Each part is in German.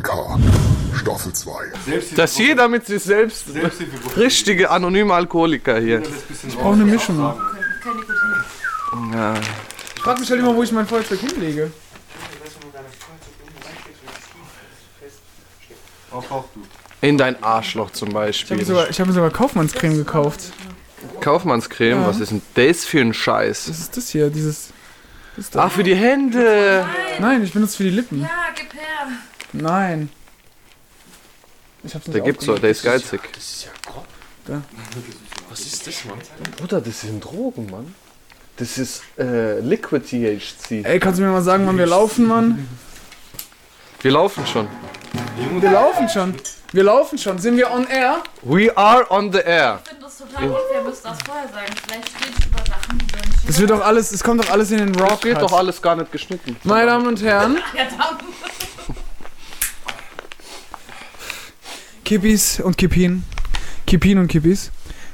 1K, Staffel 2. Dass jeder mit sich selbst richtige anonyme Alkoholiker hier. Ich brauche eine Mischung. Ja. Ich frag mich halt immer, wo ich mein Feuerzeug hinlege. In dein Arschloch zum Ich habe Beispiel. mir, hab mir sogar Kaufmannscreme gekauft. Kaufmannscreme, Ja. was ist denn das für ein Scheiß? Was ist das hier? Dieses. Das? Ach, für die Hände. Nein, ich benutze für die Lippen. Ja, gib her. Nein. Ich hab's nicht Der gibt's so, aufgemacht. der ist geizig. Was ist das, Mann? Bruder, das sind Drogen, Mann. Das ist äh, Liquid THC. Ey, kannst du mir mal sagen, wann wir laufen, Mann? Wir laufen schon. Wir laufen schon. Wir laufen schon. Sind wir on air? We are on the air. Ich finde das total unfair, müsst das vorher sagen. Vielleicht ich über Sachen, die wir nicht Das wird doch alles, es kommt doch alles in den Rock. Das wird doch alles gar nicht geschnitten. Meine Damen und Herren, Verdammt. Kippis und Kippin. Kippin und Kippis.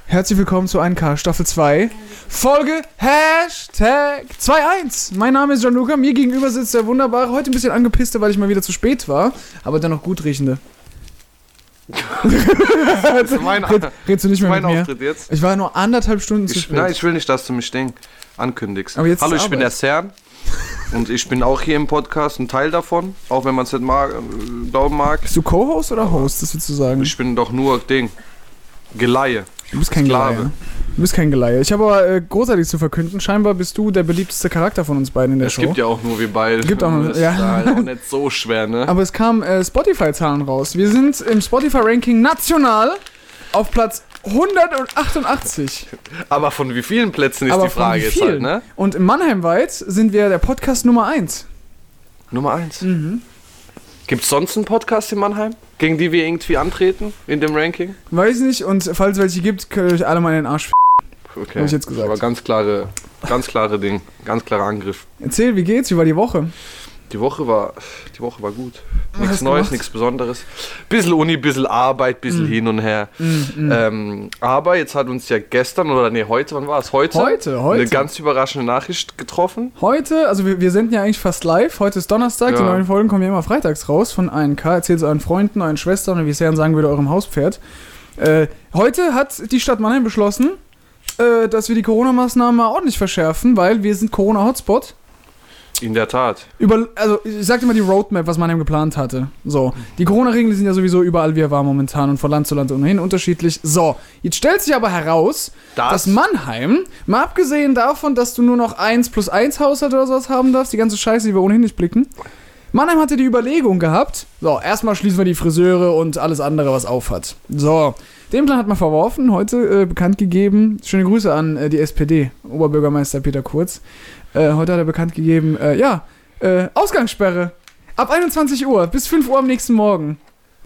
Herzlich willkommen zu 1K Staffel 2. Folge Hashtag 2.1. Mein Name ist Gianluca. Mir gegenüber sitzt der wunderbare, heute ein bisschen angepisste, weil ich mal wieder zu spät war, aber dennoch gut riechende. Mein, Red, redst du nicht mehr mein mit mir? Auftritt jetzt. Ich war nur anderthalb Stunden zu Ich, spät. nein, ich will nicht, dass du mich Ding ankündigst. Hallo, ich bin der Arbeit. Cern. Und ich bin auch hier im Podcast ein Teil davon, auch wenn man es nicht mag, äh, glauben mag. Bist du Co-Host oder Host, das willst du sagen? Ich bin doch nur Ding. Geleihe. Du bist kein Sklave. Geleihe. Du bist kein Geleihe. Ich habe aber äh, großartig zu verkünden. Scheinbar bist du der beliebteste Charakter von uns beiden in der Es Show. gibt ja auch nur wir beide. Gibt auch nur- das ja. ist halt auch nicht so schwer, ne? Aber es kamen äh, Spotify-Zahlen raus. Wir sind im Spotify-Ranking national auf Platz 188. Aber von wie vielen Plätzen ist aber die Frage jetzt halt, ne? Und in Mannheimweit sind wir der Podcast Nummer 1. Nummer eins. Mhm. Gibt es sonst einen Podcast in Mannheim, gegen die wir irgendwie antreten in dem Ranking? Weiß nicht, und falls es welche gibt, könnt ihr euch alle mal in den Arsch f Okay. Hab ich jetzt gesagt. Aber ganz klare, ganz klare Ding, ganz klarer Angriff. Erzähl, wie geht's? Wie war die Woche? Die Woche war, die Woche war gut. Nichts Neues, nichts Besonderes. Bisschen Uni, bisschen Arbeit, bisschen hin und her. Mm, Ähm, aber jetzt hat uns ja gestern oder nee, heute, wann war es? Heute? Heute, heute. Eine ganz überraschende Nachricht getroffen. Heute, also wir, wir senden ja eigentlich fast live. Heute ist Donnerstag. Die Ja. neuen Folgen kommen ja immer freitags raus von 1K. Erzählt es euren Freunden, euren Schwestern und wie Seren sagen würde, eurem Hauspferd. Äh, heute hat die Stadt Mannheim beschlossen, äh, dass wir die Corona-Maßnahmen mal ordentlich verschärfen, weil wir sind Corona-Hotspot. In der Tat. Über, also ich sagte mal die Roadmap, was Mannheim geplant hatte. So, die Corona-Regeln sind ja sowieso überall wie er war momentan und von Land zu Land ohnehin unterschiedlich. So, jetzt stellt sich aber heraus, Das- dass Mannheim, mal abgesehen davon, dass du nur noch 1 plus 1 Haushalt oder sowas haben darfst, die ganze Scheiße, die wir ohnehin nicht blicken. Mannheim hatte die Überlegung gehabt, so, erstmal schließen wir die Friseure und alles andere, was aufhat. So, den Plan hat man verworfen, heute äh, bekannt gegeben, schöne Grüße an äh, die SPD, Oberbürgermeister Peter Kurz. Äh, heute hat er bekannt gegeben, äh, ja, äh, Ausgangssperre. Ab 21 Uhr bis 5 Uhr am nächsten Morgen.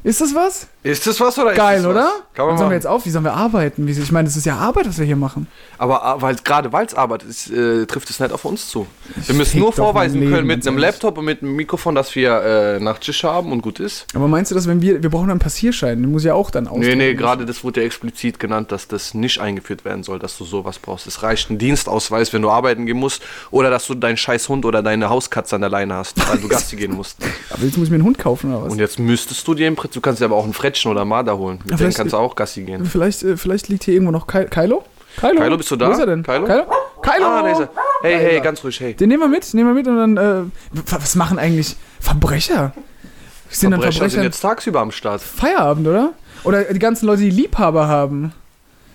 Ist das was? Ist das was oder ist Geil, das was? oder? Kann man Dann sollen wir jetzt auf, wie sollen wir arbeiten? Wie, ich meine, das ist ja Arbeit, was wir hier machen. Aber ah, weil, gerade weil es Arbeit ist, äh, trifft es nicht auf uns zu. Wir müssen nur vorweisen Leben, können mit einem. Laptop und mit einem Mikrofon, dass wir äh, Nachtschicht haben und gut ist. Aber meinst du, dass wenn wir, wir brauchen einen Passierschein, den muss ja auch dann Nee, ausdrucken. nee, gerade das wurde ja explizit genannt, dass das nicht eingeführt werden soll, dass du sowas brauchst. Es reicht ein Dienstausweis, wenn du arbeiten gehen musst, oder dass du deinen scheiß Hund oder deine Hauskatze an der Leine hast, weil du Gassi gehen musst. Aber jetzt muss ich mir einen Hund kaufen oder was? Und jetzt müsstest du dir im Prinzip, du kannst dir aber auch einen Frettchen oder Marder holen. Mit denen kannst du auch Gassi gehen. vielleicht, äh, vielleicht liegt hier irgendwo noch Ky Kylo? Kylo? Kylo, bist du da? Wo ist er denn? Kylo? Kylo? Kylo! Ah, da ist er. Hey, hey, ganz ruhig, hey. Den nehmen wir mit, nehmen wir mit und dann, äh, was machen eigentlich Verbrecher? Sind Verbrecher Verbrecher sind jetzt tagsüber am Start. Feierabend, oder? Oder die ganzen Leute, die Liebhaber haben.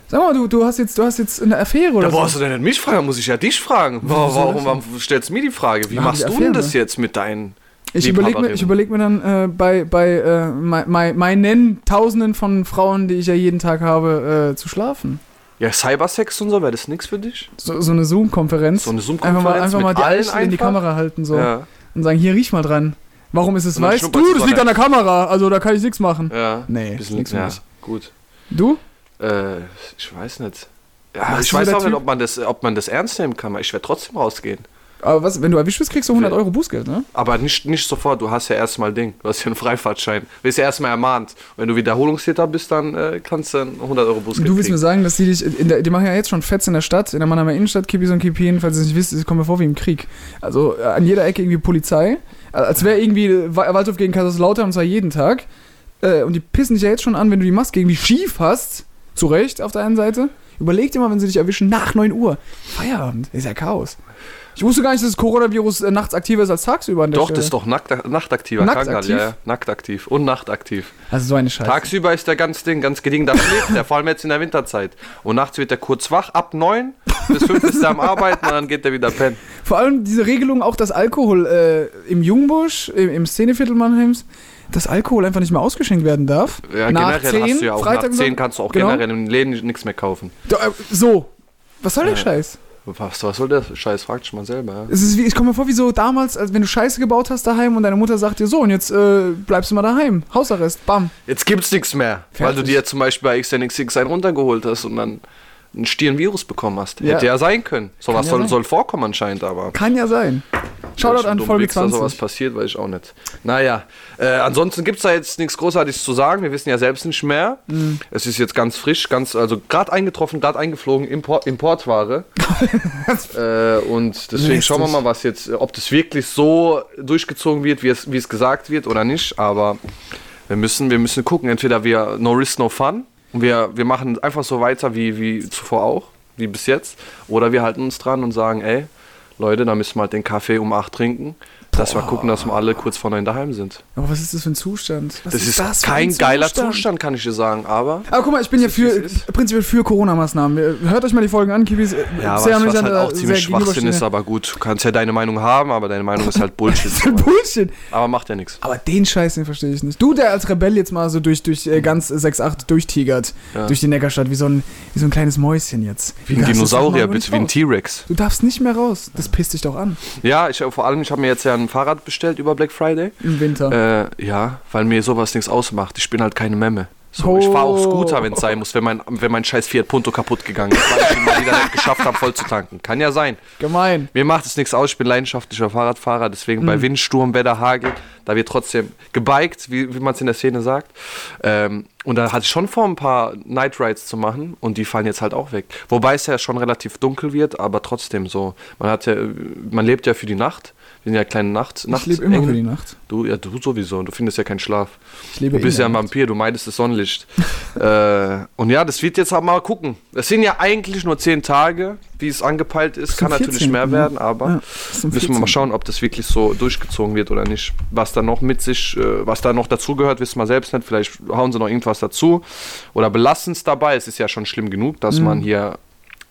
Sag mal, du, du hast jetzt, du hast jetzt eine Affäre oder Da so. du denn nicht mich fragen, muss ich ja dich fragen. Warum, warum, warum stellst du mir die Frage? Wie machst du denn das jetzt mit deinen Ich überlege mir, ich überleg mir dann äh, bei, bei äh, mei- mei- meinen Tausenden von Frauen, die ich ja jeden Tag habe, äh, zu schlafen. Ja, Cybersex und so, wäre das nichts für dich? So, so eine Zoom-Konferenz. So eine Einfach Zoom-Konferenz mal, einfach mal die allen Eichel in die einfach? Kamera halten so Ja, und sagen, hier riech mal dran. Warum ist es weiß? Du, das liegt an der Kamera, also da kann ich nichts machen. ja. Nee, Bisschen, nix für ja, mich. gut. Du? Äh, ich weiß nicht. Ja, ich weiß auch nicht, ob man, das, ob man das ernst nehmen kann. Ich werde trotzdem rausgehen. Aber was, wenn du erwischt wirst, kriegst du 100 Euro Bußgeld, ne? Aber nicht, nicht sofort, du hast ja erstmal Ding. Du hast ja einen Freifahrtschein. Du wirst ja erstmal ermahnt. Wenn du Wiederholungstäter bist, dann äh, kannst du einen 100 Euro Bußgeld Du willst mir kriegen. sagen, dass die dich, der, die machen ja jetzt schon Fets in der Stadt, in der Mannheimer Innenstadt, Kippis und Kippien, falls ihr es nicht wisst, es kommt mir vor wie im Krieg. Also äh, an jeder Ecke irgendwie Polizei, äh, als wäre irgendwie Wa- Waldhof gegen Kaiserslautern und zwar jeden Tag. Äh, und die pissen dich ja jetzt schon an, wenn du die Maske irgendwie schief hast, zu Recht auf der einen Seite. Überleg dir mal, wenn sie dich erwischen, nach 9 Uhr. Feierabend, ist ja Chaos. Ich wusste gar nicht, dass das Coronavirus äh, nachts aktiver ist als tagsüber an der Doch, Stelle. das ist doch nackt, nachtaktiver Nackt Krankheit. aktiv? Ja, ja, nacktaktiv und nachtaktiv. Also so eine Scheiße. Tagsüber ist der ganz Ding, ganz gediegen, da schläft der, vor allem jetzt in der Winterzeit. Und nachts wird er kurz wach, ab 9 bis 5 ist er am Arbeiten und dann geht er wieder pennen. Vor allem diese Regelung auch, dass Alkohol äh, im Jungbusch, im, im Szeneviertel Mannheims, dass Alkohol einfach nicht mehr ausgeschenkt werden darf. Ja, Nach generell 10, hast du ja auch Freitag nach 10 und- kannst du auch Genau. generell in den Läden nichts mehr kaufen. Äh, so. Was soll der Ja. Scheiß? Was, was soll der Scheiß? Fragt schon mal selber. Ja. Es ist wie, ich komme mir vor wie so damals, als wenn du Scheiße gebaut hast daheim und deine Mutter sagt dir so und jetzt äh, bleibst du mal daheim. Hausarrest, bam. Jetzt gibt's nichts mehr, weil du Fertig. dir zum Beispiel bei XNXX einen runtergeholt hast und dann ein Stirnvirus bekommen hast. Ja. Hätte ja sein können. Sowas ja soll, sein. soll vorkommen anscheinend, aber. Kann ja sein. Shoutout an Folge sowas 20. passiert, weiß ich auch nicht. Naja, äh, ansonsten gibt's da jetzt nichts Großartiges zu sagen. Wir wissen ja selbst nicht mehr. Mhm. Es ist jetzt ganz frisch, ganz, also gerade eingetroffen, gerade eingeflogen, Import, Importware. äh, und deswegen Lästig. schauen wir mal, was jetzt, ob das wirklich so durchgezogen wird, wie es, wie es gesagt wird oder nicht. Aber wir müssen, wir müssen gucken. Entweder wir no risk, no fun. Und wir, wir machen einfach so weiter wie, wie zuvor auch, wie bis jetzt. Oder wir halten uns dran und sagen, ey, Leute, da müssen wir halt den Kaffee um 8 trinken, dass wir gucken, dass wir alle kurz neun daheim sind. Aber was ist das für ein Zustand? Was Das ist, ein kein geiler Zustand, kann ich dir sagen, aber Aber guck mal, ich bin ja ist, für, ist. prinzipiell für Corona-Maßnahmen. Hört euch mal die Folgen an, Kibis. äh, ja, sehr was, was halt äh, auch sehr ziemlich Schwachsinn ist, aber gut, du kannst ja deine Meinung haben, aber deine Meinung ist halt Bullshit. Bullshit. aber macht ja nichts. Aber den Scheiß, den verstehe ich nicht. Du, der als Rebell jetzt mal so durch, durch äh, ganz 6-8 durchtigert, Ja. durch die Neckarstadt, wie so, ein, wie so ein kleines Mäuschen jetzt. Wie ein Dinosaurier, mal bitte, wie ein. T-Rex. Du darfst nicht mehr raus. Das pisst dich doch an. Ja, ich vor allem, ich habe mir jetzt ja ein Fahrrad bestellt über Black Friday. Im Winter. Äh, ja, weil mir sowas nichts ausmacht. Ich bin halt keine Memme. So, Ich fahre auch Oh. Scooter, wenn es sein muss, wenn mein, wenn mein scheiß Fiat Punto kaputt gegangen ist, weil ich ihn mal wieder nicht geschafft habe, voll zu tanken. Kann ja sein. Gemein. Mir macht es nichts aus, ich bin leidenschaftlicher Fahrradfahrer, deswegen Mhm. bei Wind, Sturm, Wetter, Hagel, da wird trotzdem gebiked, wie, wie man es in der Szene sagt. Ähm, und da hatte ich schon vor, ein paar Night Rides zu machen und die fallen jetzt halt auch weg. Wobei es ja schon relativ dunkel wird, aber trotzdem so. Man hat ja, man lebt ja für die Nacht. Wir sind ja kleine Nacht. Ich lebe immer für die Nacht. Du, ja, du sowieso. Du findest ja keinen Schlaf. Ich lebe Du bist in ja ein Nacht. Vampir, du meidest das Sonnenlicht. äh, und ja, das wird jetzt aber mal gucken. Es sind ja eigentlich nur zehn Tage, wie es angepeilt ist. Kann natürlich 14., mehr ne? werden, aber Ja, müssen wir mal 14.. schauen, ob das wirklich so durchgezogen wird oder nicht. Was da noch mit sich, äh, was da noch dazugehört, wissen wir selbst nicht. Vielleicht hauen sie noch irgendwas dazu oder belassen es dabei. Es ist ja schon schlimm genug, dass Mhm. man hier.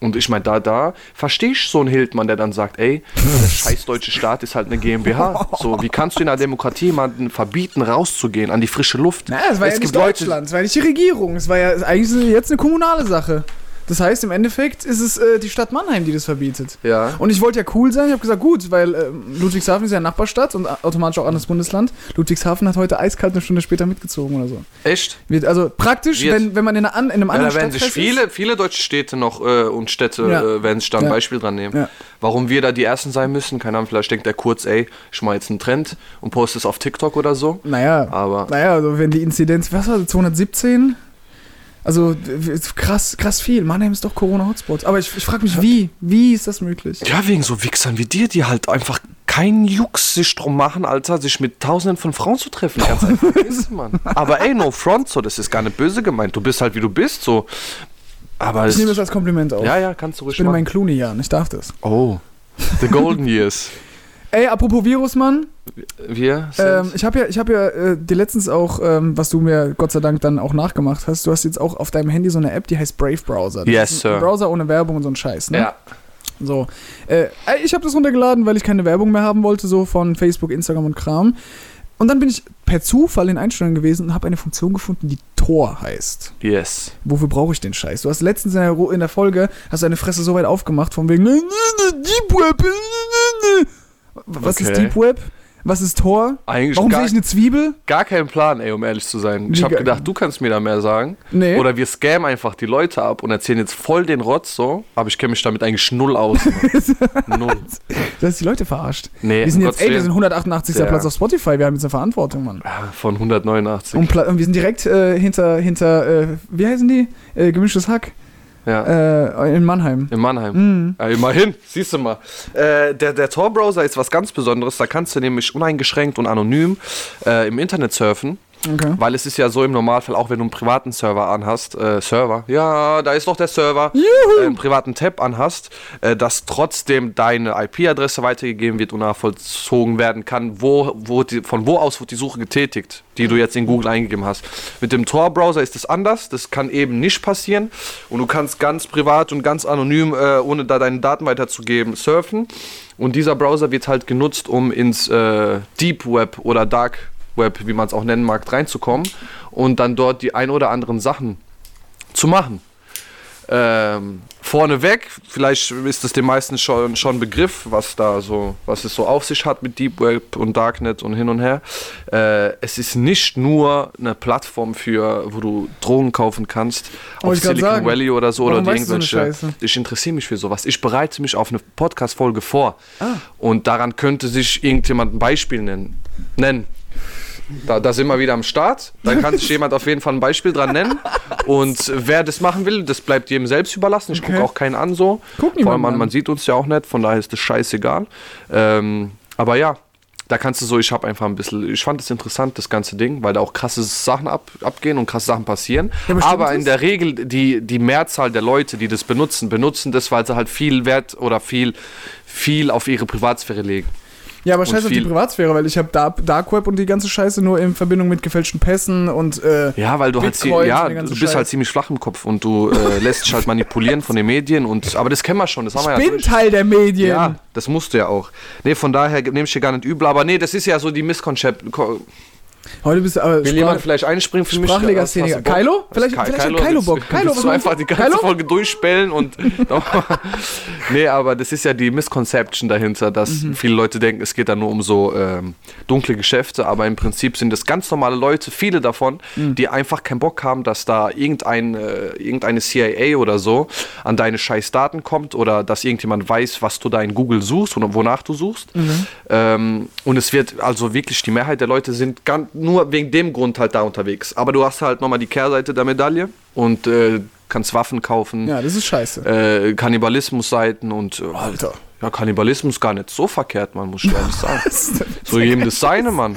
Und ich meine, da, da verstehe ich so einen Hildmann, der dann sagt, ey, der scheiß deutsche Staat ist halt eine GmbH. So, wie kannst du in einer Demokratie jemanden verbieten, rauszugehen an die frische Luft? Naja, es war Es ja gibt nicht Leute- Deutschland, es war nicht die Regierung, es war ja eigentlich jetzt eine kommunale Sache. Das heißt, im Endeffekt ist es äh, die Stadt Mannheim, die das verbietet. Ja. Und ich wollte ja cool sein, ich habe gesagt, gut, weil äh, Ludwigshafen ist ja Nachbarstadt und automatisch auch anderes Bundesland. Ludwigshafen hat heute eiskalt eine Stunde später mitgezogen oder so. Echt? Wird also praktisch, Wird. wenn, wenn man in, einer, in einem Ja, anderen da werden sich Stadtteil ist. viele, viele deutsche Städte noch äh, und Städte Ja. äh, werden sich da ein Ja. Beispiel dran nehmen. Ja. Warum wir da die Ersten sein müssen, keine Ahnung, vielleicht denkt der kurz, ey, ich mache jetzt einen Trend und poste es auf TikTok oder so. Naja, Aber naja, also wenn die Inzidenz, was war das, 217? Also krass, krass viel. Mannheim ist doch Corona-Hotspot. Aber ich, ich frage mich, wie? Wie ist das möglich? ja, wegen so Wichsern wie dir, die halt einfach keinen Jux sich drum machen, Alter, sich mit tausenden von Frauen zu treffen. Ganz einfach ist, Mann. Aber ey, no front, so, das ist gar nicht böse gemeint. Du bist halt wie du bist, so. Aber Ich nehme das als Kompliment auf. ja, ja, kannst du ruhig ich bin in machen. meinen Clooney-Jahren, ich darf das. Oh, the golden years. Ey, apropos Virus, Mann. Wir Ähm, ich habe ja, ich hab ja äh, dir letztens auch, ähm, was du mir Gott sei Dank dann auch nachgemacht hast, du hast jetzt auch auf deinem Handy so eine App, die heißt Brave Browser. Das Yes, sir. Browser ohne Werbung und so ein Scheiß, ne? ja. So. Äh, ich habe das runtergeladen, weil ich keine Werbung mehr haben wollte, so von Facebook, Instagram und Kram. Und dann bin ich per Zufall in Einstellungen gewesen und habe eine Funktion gefunden, die Tor heißt. Yes. Wofür brauche ich den Scheiß? Du hast letztens in der, in der Folge, hast deine Fresse so weit aufgemacht, von wegen, "Nö, nö, nö, Deep Web. nö, nö, nö." Was ist Okay. Deep Web? Was ist Tor? Eigentlich Warum gar- sehe ich eine Zwiebel? Gar keinen Plan, ey, um ehrlich zu sein. Ich habe ge- gedacht, du kannst mir da mehr sagen. Nee. Oder wir scammen einfach die Leute ab und erzählen jetzt voll den Rotz so. Aber ich kenne mich damit eigentlich null aus. Null. Du hast die Leute verarscht. Nee, wir sind jetzt, ey, wir sind 188. Ja. Platz auf Spotify. Wir haben jetzt eine Verantwortung, Mann. Von 189. Und, Pla und wir sind direkt äh, hinter, hinter äh, wie heißen die? Äh, gemischtes Hack. Ja. Äh, in Mannheim. In Mannheim. Mhm. Ja, immerhin, siehst du mal. Äh, der der Tor-Browser ist was ganz Besonderes. Da kannst du nämlich uneingeschränkt und anonym äh, im Internet surfen. Okay. Weil es ist ja so im Normalfall, auch wenn du einen privaten Server anhast, äh, Server, ja, da ist doch der Server, äh, einen privaten Tab anhast, äh, dass trotzdem deine IP-Adresse weitergegeben wird und nachvollzogen werden kann, wo, wo die, von wo aus wird die Suche getätigt, die du jetzt in Google eingegeben hast. Mit dem Tor-Browser ist es anders, das kann eben nicht passieren und du kannst ganz privat und ganz anonym, äh, ohne da deine Daten weiterzugeben, surfen. Und dieser Browser wird halt genutzt, um ins äh, Deep Web oder Dark Web, wie man es auch nennen mag, reinzukommen und dann dort die ein oder anderen Sachen zu machen. Ähm, vorneweg, vielleicht ist es den meisten schon schon Begriff, was da so, was es so auf sich hat mit Deep Web und Darknet und hin und her. Äh, es ist nicht nur eine Plattform für, wo du Drogen kaufen kannst, auf ich grad Silicon sagen. Valley oder so oder so irgendwelche. Scheiße? ich interessiere mich für sowas. Ich bereite mich auf eine Podcast-Folge vor Ah. und daran könnte sich irgendjemand ein Beispiel nennen. nennen. Da, da sind wir wieder am Start. Da kann sich jemand auf jeden Fall ein Beispiel dran nennen. Und wer das machen will, das bleibt jedem selbst überlassen. Ich Okay. gucke auch keinen an so. Guck Vor allem, an. man sieht uns ja auch nicht, von daher ist das scheißegal. Ähm, aber ja, da kannst du so, ich habe einfach ein bisschen, ich fand es interessant, das ganze Ding, weil da auch krasse Sachen ab, abgehen und krasse Sachen passieren. Ja, aber in der Regel, die, die Mehrzahl der Leute, die das benutzen, benutzen das, weil sie halt viel Wert oder viel, viel auf ihre Privatsphäre legen. Ja, aber scheiß auf die Privatsphäre, weil ich habe Dark, Dark Web und die ganze Scheiße nur in Verbindung mit gefälschten Pässen und äh, Ja, weil du halt, ja, du bist halt Scheiß. ziemlich flach im Kopf und du äh, lässt dich halt manipulieren von den Medien und aber das kennen wir schon, das haben wir ja bin durch. Teil der Medien. Ja, das musst du ja auch. Nee, von daher nehme ich dir gar nicht übel, aber nee, das ist ja so die Misskonzept. Heute bist du aber Will jemand vielleicht einspringen für mich? Hast du Bock? Kylo? Vielleicht- Ky- vielleicht hat Kylo Bock. Kylo, was du einfach die ganze Kylo? Folge durchspellen und. nee, aber das ist ja die Misconception dahinter, dass Mhm. viele Leute denken, es geht da nur um so ähm, dunkle Geschäfte, aber im Prinzip sind es ganz normale Leute, viele davon, Mhm. die einfach keinen Bock haben, dass da irgendein, äh, irgendeine CIA oder so an deine scheiß Daten kommt oder dass irgendjemand weiß, was du da in Google suchst oder wonach du suchst. Mhm. Ähm, und es wird also wirklich, die Mehrheit der Leute sind ganz, nur wegen dem Grund halt da unterwegs. Aber du hast halt nochmal die Kehrseite der Medaille und äh, kannst Waffen kaufen, Ja, das ist scheiße. äh, Kannibalismusseiten und äh, Alter. ja, Kannibalismus gar nicht so verkehrt, man muss ich ehrlich sagen. So jedem das seine, Mann.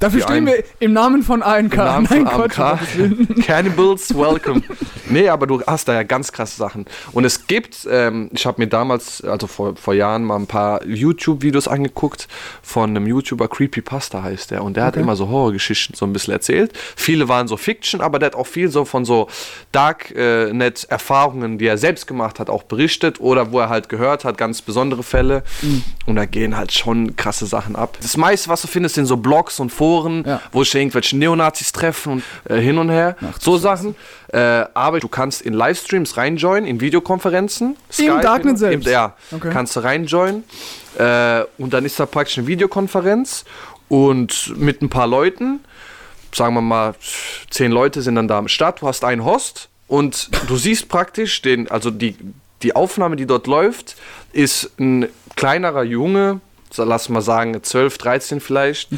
Dafür stehen wir im Namen von ANK. Im Namen Nein, von. Gottes Willen. Cannibals, welcome. Nee, aber du hast da ja ganz krasse Sachen. Und es gibt, ähm, ich habe mir damals, also vor, vor Jahren, mal ein paar YouTube-Videos angeguckt von einem YouTuber, Creepypasta heißt der. Und der hat Okay. immer so Horrorgeschichten so ein bisschen erzählt. Viele waren so Fiction, aber der hat auch viel so von so Darknet-Erfahrungen, die er selbst gemacht hat, auch berichtet. Oder wo er halt gehört hat, ganz besondere Fälle. Mhm. Und da gehen halt schon krasse Sachen ab. Das meiste, was du findest, sind so Blogs und Foren, Ja. wo sich irgendwelche Neonazis treffen und äh, hin und her. so Sachen. Äh, aber du kannst in Livestreams reinjoinen, in Videokonferenzen. Skype, Darknet im- selbst? Ja, Okay. kannst du reinjoinen. Äh, und dann ist da praktisch eine Videokonferenz und mit ein paar Leuten, sagen wir mal, zehn Leute sind dann da am Start. Du hast einen Host und du siehst praktisch den, also die, die Aufnahme, die dort läuft, ist ein kleinerer Junge, lass mal sagen 12, 13 vielleicht,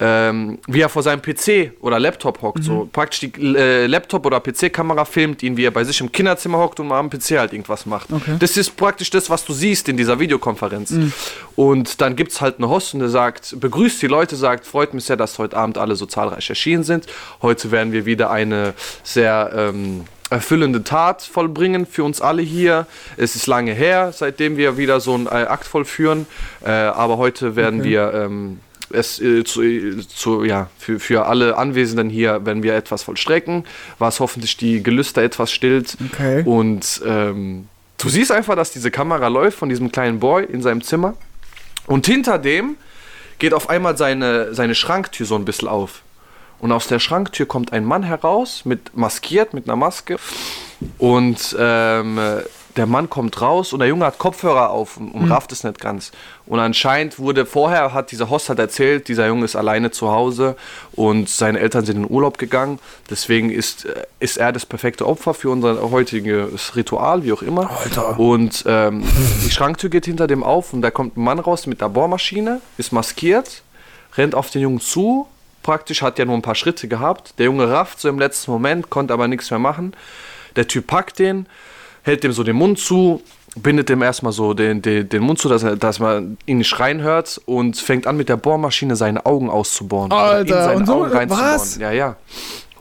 ähm, wie er vor seinem PC oder Laptop hockt. So praktisch die äh, Laptop- oder PC-Kamera filmt ihn, wie er bei sich im Kinderzimmer hockt und mal am PC halt irgendwas macht. Okay. Das ist praktisch das, was du siehst in dieser Videokonferenz. Und dann gibt es halt einen Host und der sagt, begrüßt die Leute, sagt, freut mich sehr, dass heute Abend alle so zahlreich erschienen sind. Heute werden wir wieder eine sehr ähm, erfüllende Tat vollbringen für uns alle hier. Es ist lange her, seitdem wir wieder so einen äh, Akt vollführen. Äh, aber heute werden Okay. wir ähm, es äh, zu, äh, zu, ja, für, für alle Anwesenden hier, wenn wir etwas vollstrecken, was hoffentlich die Gelüster etwas stillt. Okay. Und ähm, du siehst einfach, dass diese Kamera läuft von diesem kleinen Boy in seinem Zimmer. Und hinter dem geht auf einmal seine, seine Schranktür so ein bisschen auf. Und aus der Schranktür kommt ein Mann heraus, mit maskiert, mit einer Maske. Und ähm, der Mann kommt raus und der Junge hat Kopfhörer auf und, und rafft es nicht ganz. Und anscheinend wurde vorher, hat dieser Host hat erzählt, dieser Junge ist alleine zu Hause und seine Eltern sind in Urlaub gegangen. Deswegen ist, äh, ist er das perfekte Opfer für unser heutiges Ritual, wie auch immer. Alter. Und ähm, die Schranktür geht hinter dem auf und da kommt ein Mann raus mit der Bohrmaschine, ist maskiert, rennt auf den Jungen zu. Praktisch hat ja nur ein paar Schritte gehabt. Der Junge rafft so im letzten Moment, konnte aber nichts mehr machen. Der Typ packt den, hält dem so den Mund zu, bindet dem erstmal so den, den, den Mund zu, dass, er, dass man ihn nicht schreien hört und fängt an mit der Bohrmaschine seine Augen auszubohren. Oder Alter, und so- was? Ja, ja.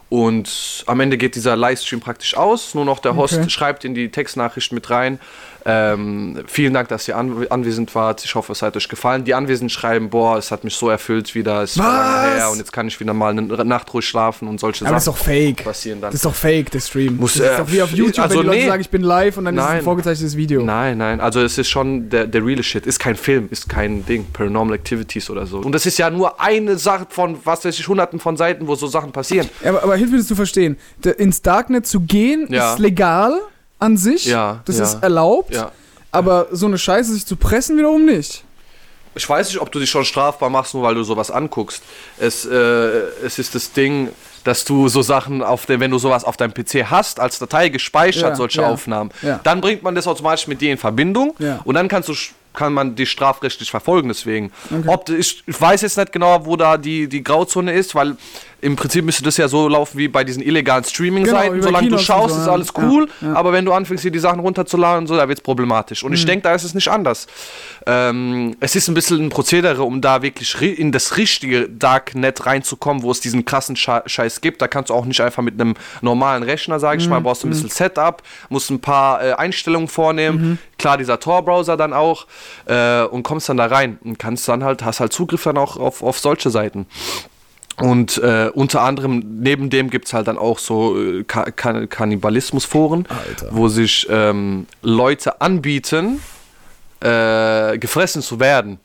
Und am Ende geht dieser Livestream praktisch aus. Nur noch der Host Okay. schreibt in die Textnachricht mit rein. Ähm, vielen Dank, dass ihr an, anwesend wart. Ich hoffe, es hat euch gefallen. Die Anwesenden schreiben, boah, es hat mich so erfüllt wieder. Es war lange Was? her und jetzt kann ich wieder mal eine Nacht ruhig schlafen und solche Aber das ist Sachen doch fake. passieren dann. Das ist doch fake, der Stream. Muss, das ist äh, doch wie auf YouTube, also wenn die Leute nee. sagen, ich bin live und dann ist es Nein. ein vorgezeichnetes Video. Nein, nein, also es ist schon der, der reale Shit. Ist kein Film, ist kein Ding. Paranormal Activities oder so. Und das ist ja nur eine Sache von, was weiß ich, hunderten von Seiten, wo so Sachen passieren. Aber, aber hilf mir das zu verstehen. Ins Darknet zu gehen Ja. ist legal an sich. Ja, Das ja. ist erlaubt. Ja. Aber so eine Scheiße sich zu pressen wiederum nicht. Ich weiß nicht, ob du dich schon strafbar machst, nur weil du sowas anguckst. Es, äh, es ist das Ding, dass du so Sachen auf dem, wenn du sowas auf deinem PC hast, als Datei gespeichert, Ja, solche ja, Aufnahmen, ja. dann bringt man das automatisch mit dir in Verbindung und dann kannst du kann man dich strafrechtlich verfolgen deswegen. Ob ich, ich weiß jetzt nicht genau, wo da die, die Grauzone ist, weil im Prinzip müsste das ja so laufen wie bei diesen illegalen Streaming-Seiten. Genau, Solange du Kinos und schaust, so, ist alles cool, Ja, ja. aber wenn du anfängst, hier die Sachen runterzuladen und so, da wird es problematisch. Und ich Mhm. denke, da ist es nicht anders. Ähm, es ist ein bisschen ein Prozedere, um da wirklich in das richtige Darknet reinzukommen, wo es diesen krassen Sche Scheiß gibt. Da kannst du auch nicht einfach mit einem normalen Rechner, sage Mhm. ich mal, brauchst du ein bisschen Setup, musst ein paar äh, Einstellungen vornehmen. Mhm. Klar, dieser Tor-Browser dann auch äh, und kommst dann da rein und kannst dann halt, hast halt Zugriff dann auch auf, auf solche Seiten. Und äh, unter anderem neben dem gibt es halt dann auch so äh, Ka Ka Kannibalismusforen, Alter. wo sich ähm, Leute anbieten, äh, gefressen zu werden.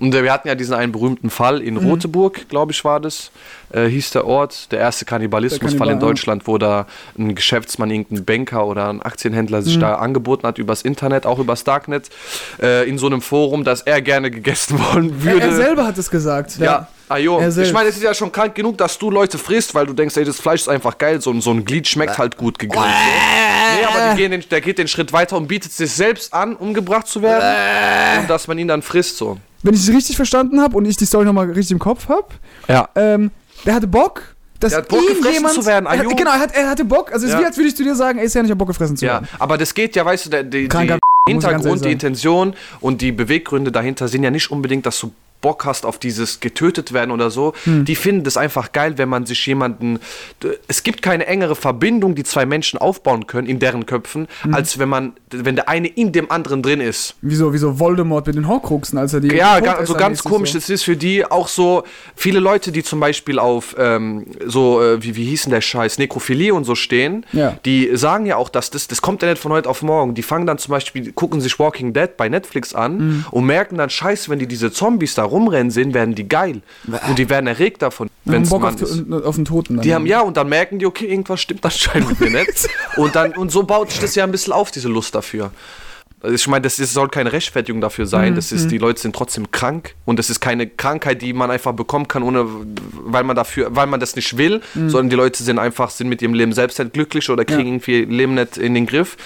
Und äh, wir hatten ja diesen einen berühmten Fall in Roteburg, glaube ich, war das, äh, hieß der Ort, der erste Kannibalismusfall Kannibal, in ja. Deutschland, wo da ein Geschäftsmann, irgendein Banker oder ein Aktienhändler sich da angeboten hat übers Internet, auch übers Darknet, äh, in so einem Forum, dass er gerne gegessen wollen Er, würde. er selber hat es gesagt. Ja. Ah, jo. Er Ich meine, es ist ja schon krank genug, dass du Leute frisst, weil du denkst, ey, das Fleisch ist einfach geil. So, ein- so ein Glied schmeckt halt gut gegrillt. Nee, aber den, der geht den Schritt weiter und bietet sich selbst an, umgebracht zu werden. Und dass man ihn dann frisst, so. Wenn ich es richtig verstanden habe und ich die Story nochmal richtig im Kopf habe, Ja. ähm, der hatte Bock, dass Der hat Bock, gefressen irgendjemand, zu werden, Er genau, er, hat, er hatte Bock. Also es ist Ja. wie, als würde ich zu dir sagen, ey, Sian, ich hab Bock gefressen zu Ja, werden. aber das geht ja, weißt du, der, ich ehrlich Hintergrund, die. Intention und die Beweggründe dahinter sind ja nicht unbedingt, dass du Bock hast auf dieses getötet werden oder so. Hm. Die finden das einfach geil, wenn man sich jemanden. Es gibt keine engere Verbindung, die zwei Menschen aufbauen können in deren Köpfen, Hm. als wenn man, wenn der eine in dem anderen drin ist. Wieso, wieso Voldemort mit den Horcruxen, als er die. Ja, ga- so ganz komisch. Das ist für die auch so viele Leute, die zum Beispiel auf ähm, so, äh, wie, wie hieß denn der Scheiß, Nekrophilie und so stehen, Ja. die sagen ja auch, dass das, das kommt ja nicht von heute auf morgen. Die fangen dann zum Beispiel, gucken sich Walking Dead bei Netflix an Mhm. und merken dann, scheiße, wenn die diese Zombies da rumrennen sehen, werden die geil. Und die werden erregt davon, Wenn Bock Mann auf, ist. auf den Toten. Dann. Die haben ja und dann merken die, okay, irgendwas stimmt anscheinend mit mir nicht. Und dann und so baut sich das ja ein bisschen auf, diese Lust dafür. Also Ich meine, das ist, soll keine Rechtfertigung dafür sein. Das ist, die Leute sind trotzdem krank und das ist keine Krankheit, die man einfach bekommen kann, ohne, weil man dafür, weil man das nicht will, sondern die Leute sind einfach, sind mit ihrem Leben selbst nicht glücklich oder kriegen Ja. irgendwie ihr Leben nicht in den Griff.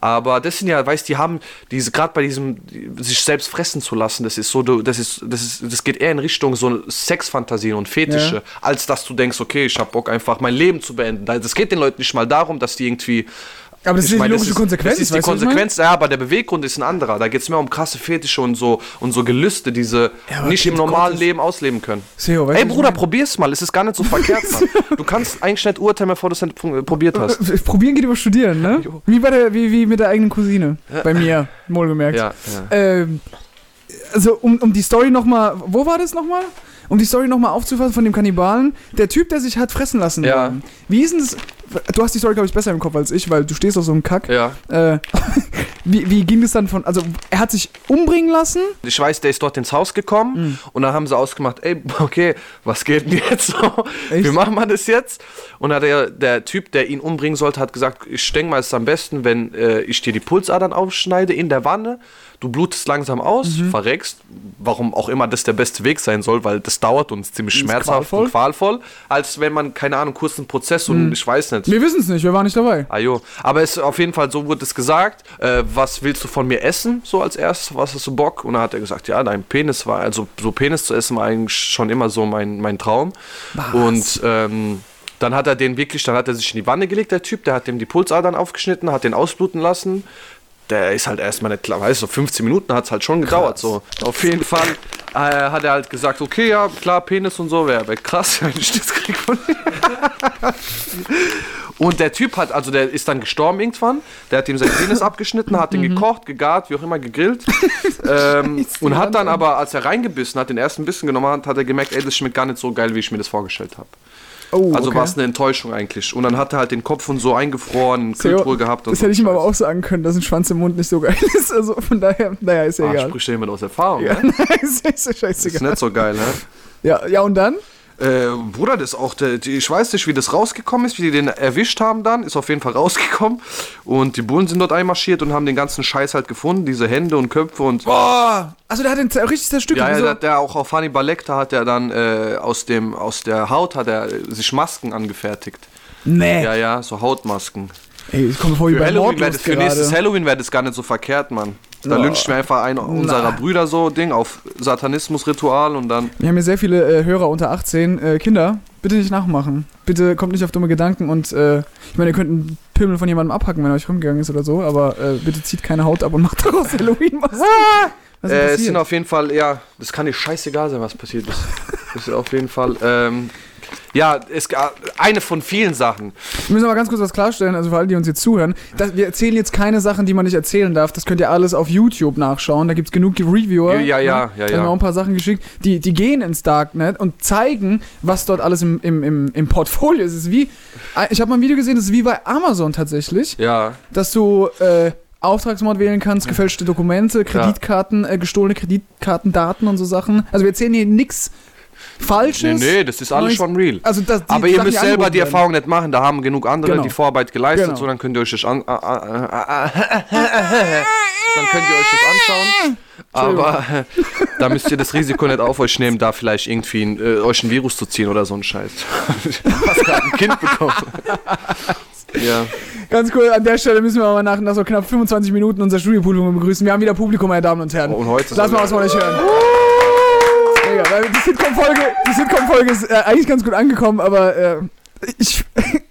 Aber das sind ja, weißt die haben diese gerade bei diesem sich selbst fressen zu lassen, das ist so, das ist, das ist, das geht eher in Richtung so Sexfantasien und Fetische, Ja. als dass du denkst, okay, ich habe Bock einfach mein Leben zu beenden. Das geht den Leuten nicht mal darum, dass die irgendwie Aber das ist ich die meine, logische Konsequenz, Das ist die was ich meine? Konsequenz, ja, aber der Beweggrund ist ein anderer. Da geht es mehr um krasse Fetische und so, und so Gelüste, die sie Ja, nicht im normalen Gottes. Leben ausleben können. Seo, Ey Bruder, probier's mal. Es ist gar nicht so verkehrt, Mann. Du kannst eigentlich nicht urteilen, bevor du es äh, probiert hast. Äh, Probieren geht über Studieren, ne? Wie, bei der, wie, wie mit der eigenen Cousine. Bei mir, wohlgemerkt. Ja, ja. Ähm, also, um, um die Story nochmal. Wo war das nochmal? Um die Story nochmal aufzufassen von dem Kannibalen. Der Typ, der sich hat fressen lassen. Ja. Wie ist denn das? Du hast die Story, glaube ich, besser im Kopf als ich, weil du stehst auf so einem Kack. Ja. Äh, wie, wie ging es dann von, also er hat sich umbringen lassen? Ich weiß, der ist dort ins Haus gekommen Mhm. und dann haben sie ausgemacht, ey, okay, was geht denn jetzt so? Wie machen wir das jetzt? Und hat der, der Typ, der ihn umbringen sollte, hat gesagt, ich denke mal, es ist am besten, wenn äh, ich dir die Pulsadern aufschneide in der Wanne, du blutest langsam aus, Mhm. verreckst, warum auch immer das der beste Weg sein soll, weil das dauert und ist ziemlich schmerzhaft qualvoll. und qualvoll, als wenn man, keine Ahnung, kurzen Prozess und ich weiß nicht. Wir wissen es nicht, wir waren nicht dabei. Ah jo, aber es ist auf jeden Fall so wurde es gesagt. Äh, was willst du von mir essen? So als erstes, was hast du Bock? Und dann hat er gesagt, ja, dein Penis war, also so Penis zu essen war eigentlich schon immer so mein, mein Traum. Und ähm, dann hat er den wirklich, dann hat er sich in die Wanne gelegt, der Typ, der hat dem die Pulsadern aufgeschnitten, hat den ausbluten lassen. Der ist halt erstmal nicht klar, weißt du, so 15 Minuten hat es halt schon gedauert. So. Auf jeden Fall äh, hat er halt gesagt, okay, ja, klar, Penis und so, wäre wär krass, wenn ich das krieg von Und der Typ hat, also der ist dann gestorben irgendwann. Der hat ihm seinen Penis abgeschnitten, hat den gekocht, gegart, wie auch immer, gegrillt. ähm, und hat dann aber, als er reingebissen hat, den ersten Bissen genommen hat, hat er gemerkt, ey, das schmeckt gar nicht so geil, wie ich mir das vorgestellt habe. Oh, Also okay. war es eine Enttäuschung eigentlich. Und dann hat er halt den Kopf und so eingefroren, eine Theo, Kühltruhe gehabt und Das so. hätte ich ihm aber auch sagen können, dass ein Schwanz im Mund nicht so geil ist. Also von daher, naja, ist ja Ah, egal. spricht ja jemand aus Erfahrung, Ja, ne? ist, ist Das ist scheißegal. nicht so geil, ne? Ja, ja, und dann? Äh, Bruder, das auch, der, ich weiß nicht, wie das rausgekommen ist, wie die den erwischt haben dann, ist auf jeden Fall rausgekommen. Und die Bullen sind dort einmarschiert und haben den ganzen Scheiß halt gefunden, diese Hände und Köpfe und. Boah! Also der hat den richtig zerstückelt. Ja, ja, wieso? der, der auch auf Hannibal Lecter hat er dann äh, aus, dem, aus der Haut hat er äh, sich Masken angefertigt. nee. Ja, ja, so Hautmasken. Ey, ich komme vor wie Für, bei Halloween das, für nächstes. Halloween wäre das gar nicht so verkehrt, Mann. Da Ja. lyncht mir einfach einer unserer Brüder so Ding auf Satanismus-Ritual und dann. Wir haben hier sehr viele äh, Hörer unter 18. Äh, Kinder, bitte nicht nachmachen. Bitte kommt nicht auf dumme Gedanken und äh, ich meine, ihr könnt einen Pimmel von jemandem abhacken, wenn er euch rumgegangen ist oder so, aber äh, bitte zieht keine Haut ab und macht daraus Halloween was. Was ist Äh, es sind auf jeden Fall, ja, das kann dir scheißegal sein, was passiert ist. Das ist auf jeden Fall, ähm, ja, es, eine von vielen Sachen. Wir müssen aber ganz kurz was klarstellen, also für alle, die uns jetzt zuhören. Das, wir erzählen jetzt keine Sachen, die man nicht erzählen darf. Das könnt ihr alles auf YouTube nachschauen. Da gibt es genug Reviewer. Ja, ja, ja, Da haben wir ja. auch ein paar Sachen geschickt. Die, die gehen ins Darknet und zeigen, was dort alles im, im, im, im Portfolio ist. Es ist wie, ich habe mal ein Video gesehen, das ist wie bei Amazon tatsächlich, Ja, dass du äh, Auftragsmord wählen kannst, gefälschte Dokumente, Kreditkarten, äh, gestohlene Kreditkartendaten und so Sachen. Also wir erzählen hier nichts Falsches. nee, nee, das ist alles schon real. Also das, Aber ihr Sachen, müsst selber die werden. Erfahrung nicht machen, da haben genug andere Genau. die Vorarbeit geleistet, Genau. so dann könnt ihr euch das an, a- a- a- dann könnt ihr euch das anschauen. Aber äh, da müsst ihr das Risiko nicht auf euch nehmen, da vielleicht irgendwie ein, äh, euch ein Virus zu ziehen oder so ein Scheiß. Hast gerade ein Kind bekommen. ja. Ganz cool, an der Stelle müssen wir aber nach, nach so knapp 25 Minuten unser Studiopublikum begrüßen. Wir haben wieder Publikum, meine Damen und Herren. Und heute Lass mal was von euch hören. Mega, weil die Sitcom-Folge Sitcom ist äh, eigentlich ganz gut angekommen, aber äh, ich,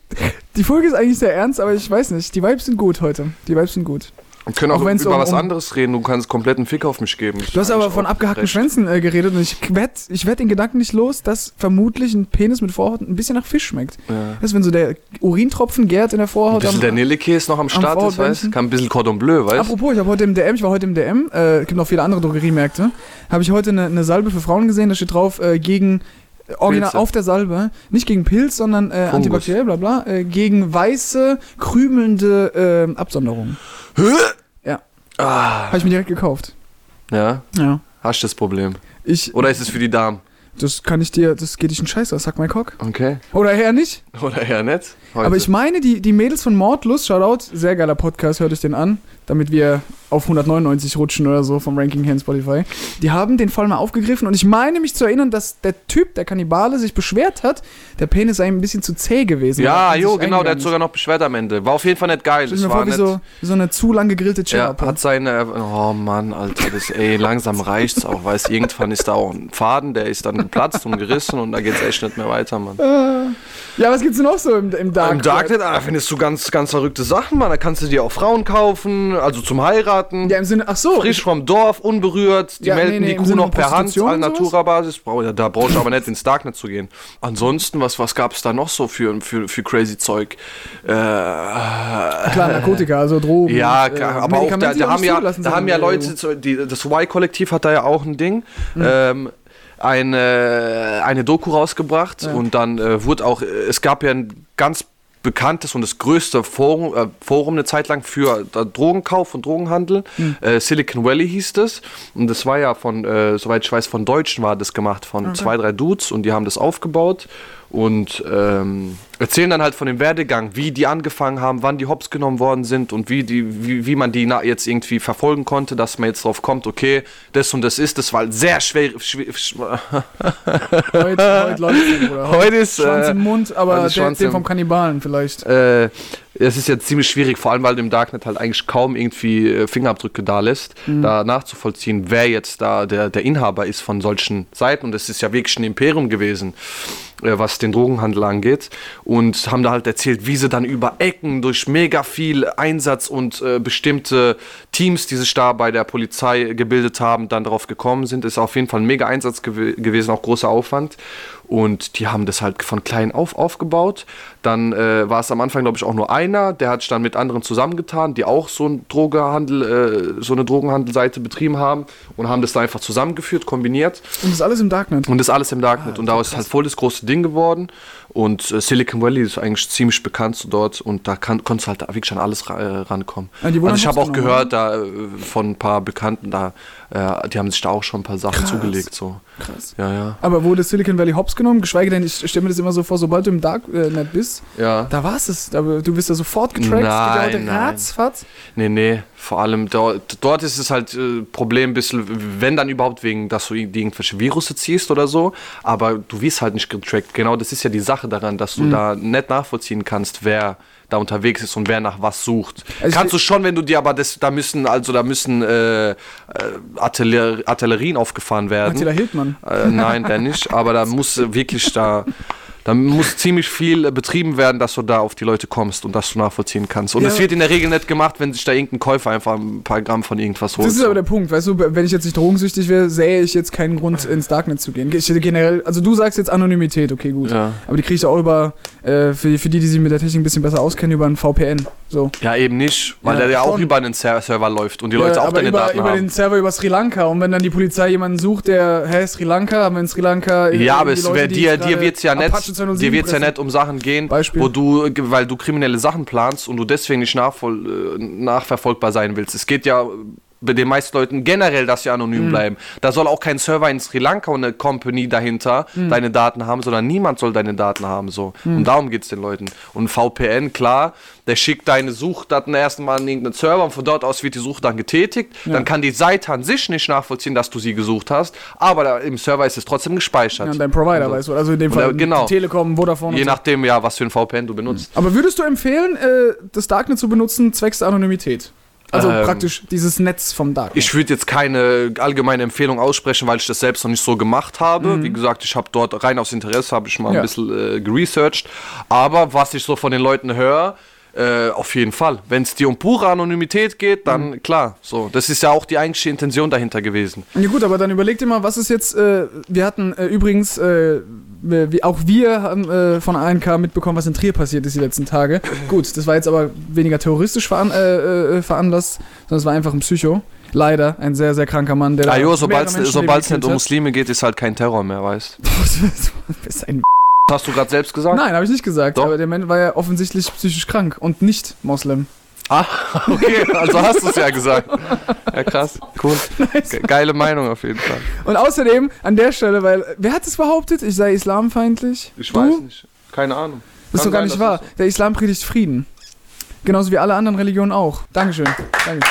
die Folge ist eigentlich sehr ernst, aber ich weiß nicht. Die Vibes sind gut heute. Die Vibes sind gut. Wir können auch Auch über um- was anderes reden. Du kannst komplett einen Fick auf mich geben. Du hast aber von abgehackten Schwänzen äh, geredet und ich wette ich werd den Gedanken nicht los, dass vermutlich ein Penis mit Vorhaut ein bisschen nach Fisch schmeckt. Ja. Das ist, wenn so der Urintropfen gärt in der Ein Vorhaut. bisschen am- der Nillekäse noch am Start ist, Vorhautbändchen. weißt Kann ein bisschen Cordon Bleu, weißt Apropos, ich habe heute im DM, ich war heute im DM, äh, gibt noch viele andere Drogeriemärkte, habe ich heute eine, eine Salbe für Frauen gesehen, da steht drauf, äh, gegen, original Pilze. auf der Salbe, nicht gegen Pilz, sondern äh, antibakteriell, bla bla, äh, gegen weiße, krümelnde äh, Absonderungen. Ja, Ah, habe ich mir direkt gekauft. ja, Ja. hast du das Problem. Ich, Oder ist es für die Damen? das kann ich dir, das geht dich einen Scheiß aus, sag mal Cock. Okay. Oder eher nicht. Oder eher nicht? Heute. Aber ich meine, die, die Mädels von Mordlust, Shoutout, sehr geiler Podcast, hört euch den an, damit wir auf 199 rutschen oder so vom Ranking her in Spotify. Die haben den Fall mal aufgegriffen und ich meine mich zu erinnern, dass der Typ, der Kannibale, sich beschwert hat, der Penis sei ein bisschen zu zäh gewesen. Ja, jo, genau, der hat sogar noch beschwert am Ende. War auf jeden Fall nicht geil. dir mal war vor, wie so, wie so eine zu lang gegrillte Chipper. hat seine. Oh Mann, Alter, das, ey, langsam reicht's auch. Weißt irgendwann ist da auch ein Faden, der ist dann geplatzt und gerissen und da geht's echt nicht mehr weiter, Mann. ja, was gibt's denn noch so im, im Dark? Im Darknet ah, findest du ganz, ganz verrückte Sachen, Mann. Da kannst du dir auch Frauen kaufen, also zum Heiraten. Ja, im Sinne, ach so. Frisch vom Dorf, unberührt. Die Ja, nee, melden nee, die im Kuh noch per Hand, sowas? Natura-Basis. Da brauchst du aber nicht ins Darknet zu gehen. Ansonsten, was, was gab es da noch so für, für, für crazy Zeug? Äh, Klar, Narkotika, also Drogen. ja, äh, klar, aber auch da, die da haben ja, da haben ja Leute, die, das Y-Kollektiv hat da ja auch ein Ding. Ähm, eine, eine Doku rausgebracht Ja. und dann äh, wurde auch, äh, es gab ja ein ganz bekanntes und das größte Forum, äh, Forum eine Zeit lang für äh, Drogenkauf und Drogenhandel. Äh, Silicon Valley hieß das. Und das war ja von, äh, soweit ich weiß, von Deutschen war das gemacht, von zwei, drei Dudes und die haben das aufgebaut und ähm, erzählen dann halt von dem Werdegang, wie die angefangen haben, wann die Hops genommen worden sind und wie, die, wie, wie man die jetzt irgendwie verfolgen konnte, dass man jetzt drauf kommt, okay, das und das ist, das war halt sehr schwer. schwer Heute, heute läuft. Heute ist, Schwanz äh, im Mund, aber der, den vom Kannibalen vielleicht. äh, es ist jetzt ziemlich schwierig, vor allem weil du im Darknet halt eigentlich kaum irgendwie äh, Fingerabdrücke da lässt, da nachzuvollziehen, wer jetzt da der, der Inhaber ist von solchen Seiten. Und es ist ja wirklich ein Imperium gewesen, äh, was den Drogenhandel angeht. Und haben da halt erzählt, wie sie dann über Ecken durch mega viel Einsatz und äh, bestimmte Teams, die sich da bei der Polizei gebildet haben, dann darauf gekommen sind. Ist auf jeden Fall ein mega Einsatz gew gewesen, auch großer Aufwand. Und die haben das halt von klein auf aufgebaut. Dann äh, war es am Anfang, glaube ich, auch nur einer, der hat sich dann mit anderen zusammengetan, die auch so, ein Drogenhandel, äh, so eine Drogenhandelseite betrieben haben und haben das da einfach zusammengeführt, kombiniert. Und das ist alles im Darknet. Und das alles im Darknet. und daraus ist halt voll das große Ding geworden. Und äh, Silicon Valley ist eigentlich ziemlich bekannt so dort und da kann, konntest du halt wirklich an alles äh, rankommen. Ja, wurden also ich hops habe auch genommen, gehört da äh, von ein paar Bekannten da, äh, die haben sich da auch schon ein paar Sachen Krass. zugelegt. So. Krass. Ja, ja. Aber wurde Silicon Valley hops genommen? Geschweige denn, ich stelle mir das immer so vor, sobald du im Darknet bist, Ja. da war es. Du bist da sofort getrackt. Nein, ja heute nein. ratzfatz. Nee, nee, vor allem dort, dort ist es halt äh, Problem bisschen, wenn dann überhaupt wegen, dass du ir- irgendwelche Virusse ziehst oder so, aber du wirst halt nicht getrackt. Genau, das ist ja die Sache daran, dass Mhm. du da nicht nachvollziehen kannst, wer da unterwegs ist und wer nach was sucht. Also Kannst du schon, wenn du dir aber das, da müssen, also da müssen äh, äh, Artiller, Artillerien aufgefahren werden. Attila Hildmann. Äh, nein, der nicht. Aber da muss wirklich da, da muss ziemlich viel äh, betrieben werden, dass du da auf die Leute kommst und dass du nachvollziehen kannst. Und Ja. es wird in der Regel nicht gemacht, wenn sich da irgendein Käufer einfach ein paar Gramm von irgendwas holt. Das ist aber der Punkt, weißt du, wenn ich jetzt nicht drogensüchtig wäre, sähe ich jetzt keinen Grund ins Darknet zu gehen. Ich generell, also du sagst jetzt Anonymität, okay, gut. Ja. Aber die kriegst du auch über, äh, für, für die, die sich mit der Technik ein bisschen besser auskennen, über ein VPN. So. ja, eben nicht, weil Ja, der ja auch schon. über einen Ser Server läuft und die Leute Ja, auch deine über, Daten über haben. den Server über Sri Lanka. Und wenn dann die Polizei jemanden sucht, der, hä, Sri Lanka, haben wir in Sri Lanka. ja, aber es Leute, wär, die dir, dir wird's ja nicht, Apache 207 dir wird's ja pressen. nicht um Sachen gehen, Beispiel. wo du, weil du kriminelle Sachen planst und du deswegen nicht nachvoll, äh, nachverfolgbar sein willst. Es geht ja bei den meisten Leuten generell, dass sie anonym Mhm. bleiben. Da soll auch kein Server in Sri Lanka und eine Company dahinter Mhm. deine Daten haben, sondern niemand soll deine Daten haben. So. Und darum geht's den Leuten. Und VPN, klar, der schickt deine Suchdaten erstmal an irgendeinen Server und von dort aus wird die Suche dann getätigt. Dann kann die Seite an sich nicht nachvollziehen, dass du sie gesucht hast, aber im Server ist es trotzdem gespeichert. Ja, und dein Provider, Also, weißt du. Also in dem Fall genau. die Telekom, Vodafone Je so. nachdem, ja, was für ein VPN du benutzt. Aber würdest du empfehlen, äh, das Darknet zu benutzen, zwecks der Anonymität? Also Ähm, praktisch dieses Netz vom Darknet. Ich würde jetzt keine allgemeine Empfehlung aussprechen, weil ich das selbst noch nicht so gemacht habe. Wie gesagt, ich habe dort rein aus Interesse, habe ich mal Mhm. Ja. ein bisschen äh, geresearched. Aber was ich so von den Leuten höre, äh, auf jeden Fall. Wenn es dir um pure Anonymität geht, dann Mhm. klar. So, das ist ja auch die eigentliche Intention dahinter gewesen. Ja gut, aber dann überleg dir mal, was ist jetzt, äh, wir hatten äh, übrigens, äh, wir, auch wir haben äh, von ANK mitbekommen, was in Trier passiert ist die letzten Tage. Gut, das war jetzt aber weniger terroristisch veran äh, äh, veranlasst, sondern es war einfach ein Psycho. Leider, ein sehr, sehr kranker Mann, der Ah jo, sobald es nicht um Muslime geht, ist halt kein Terror mehr, weißt du bist ein Hast du gerade selbst gesagt? Nein, habe ich nicht gesagt, Doch. aber der Mann war ja offensichtlich psychisch krank und nicht Moslem. Ah, okay, also hast du es ja gesagt. Ja, krass, cool. Ge geile Meinung auf jeden Fall. Und außerdem an der Stelle, weil, wer hat es behauptet, ich sei islamfeindlich? Ich du? weiß nicht. Keine Ahnung. Das ist doch gar nicht wahr. Der Islam predigt Frieden. Genauso wie alle anderen Religionen auch. Dankeschön. Danke.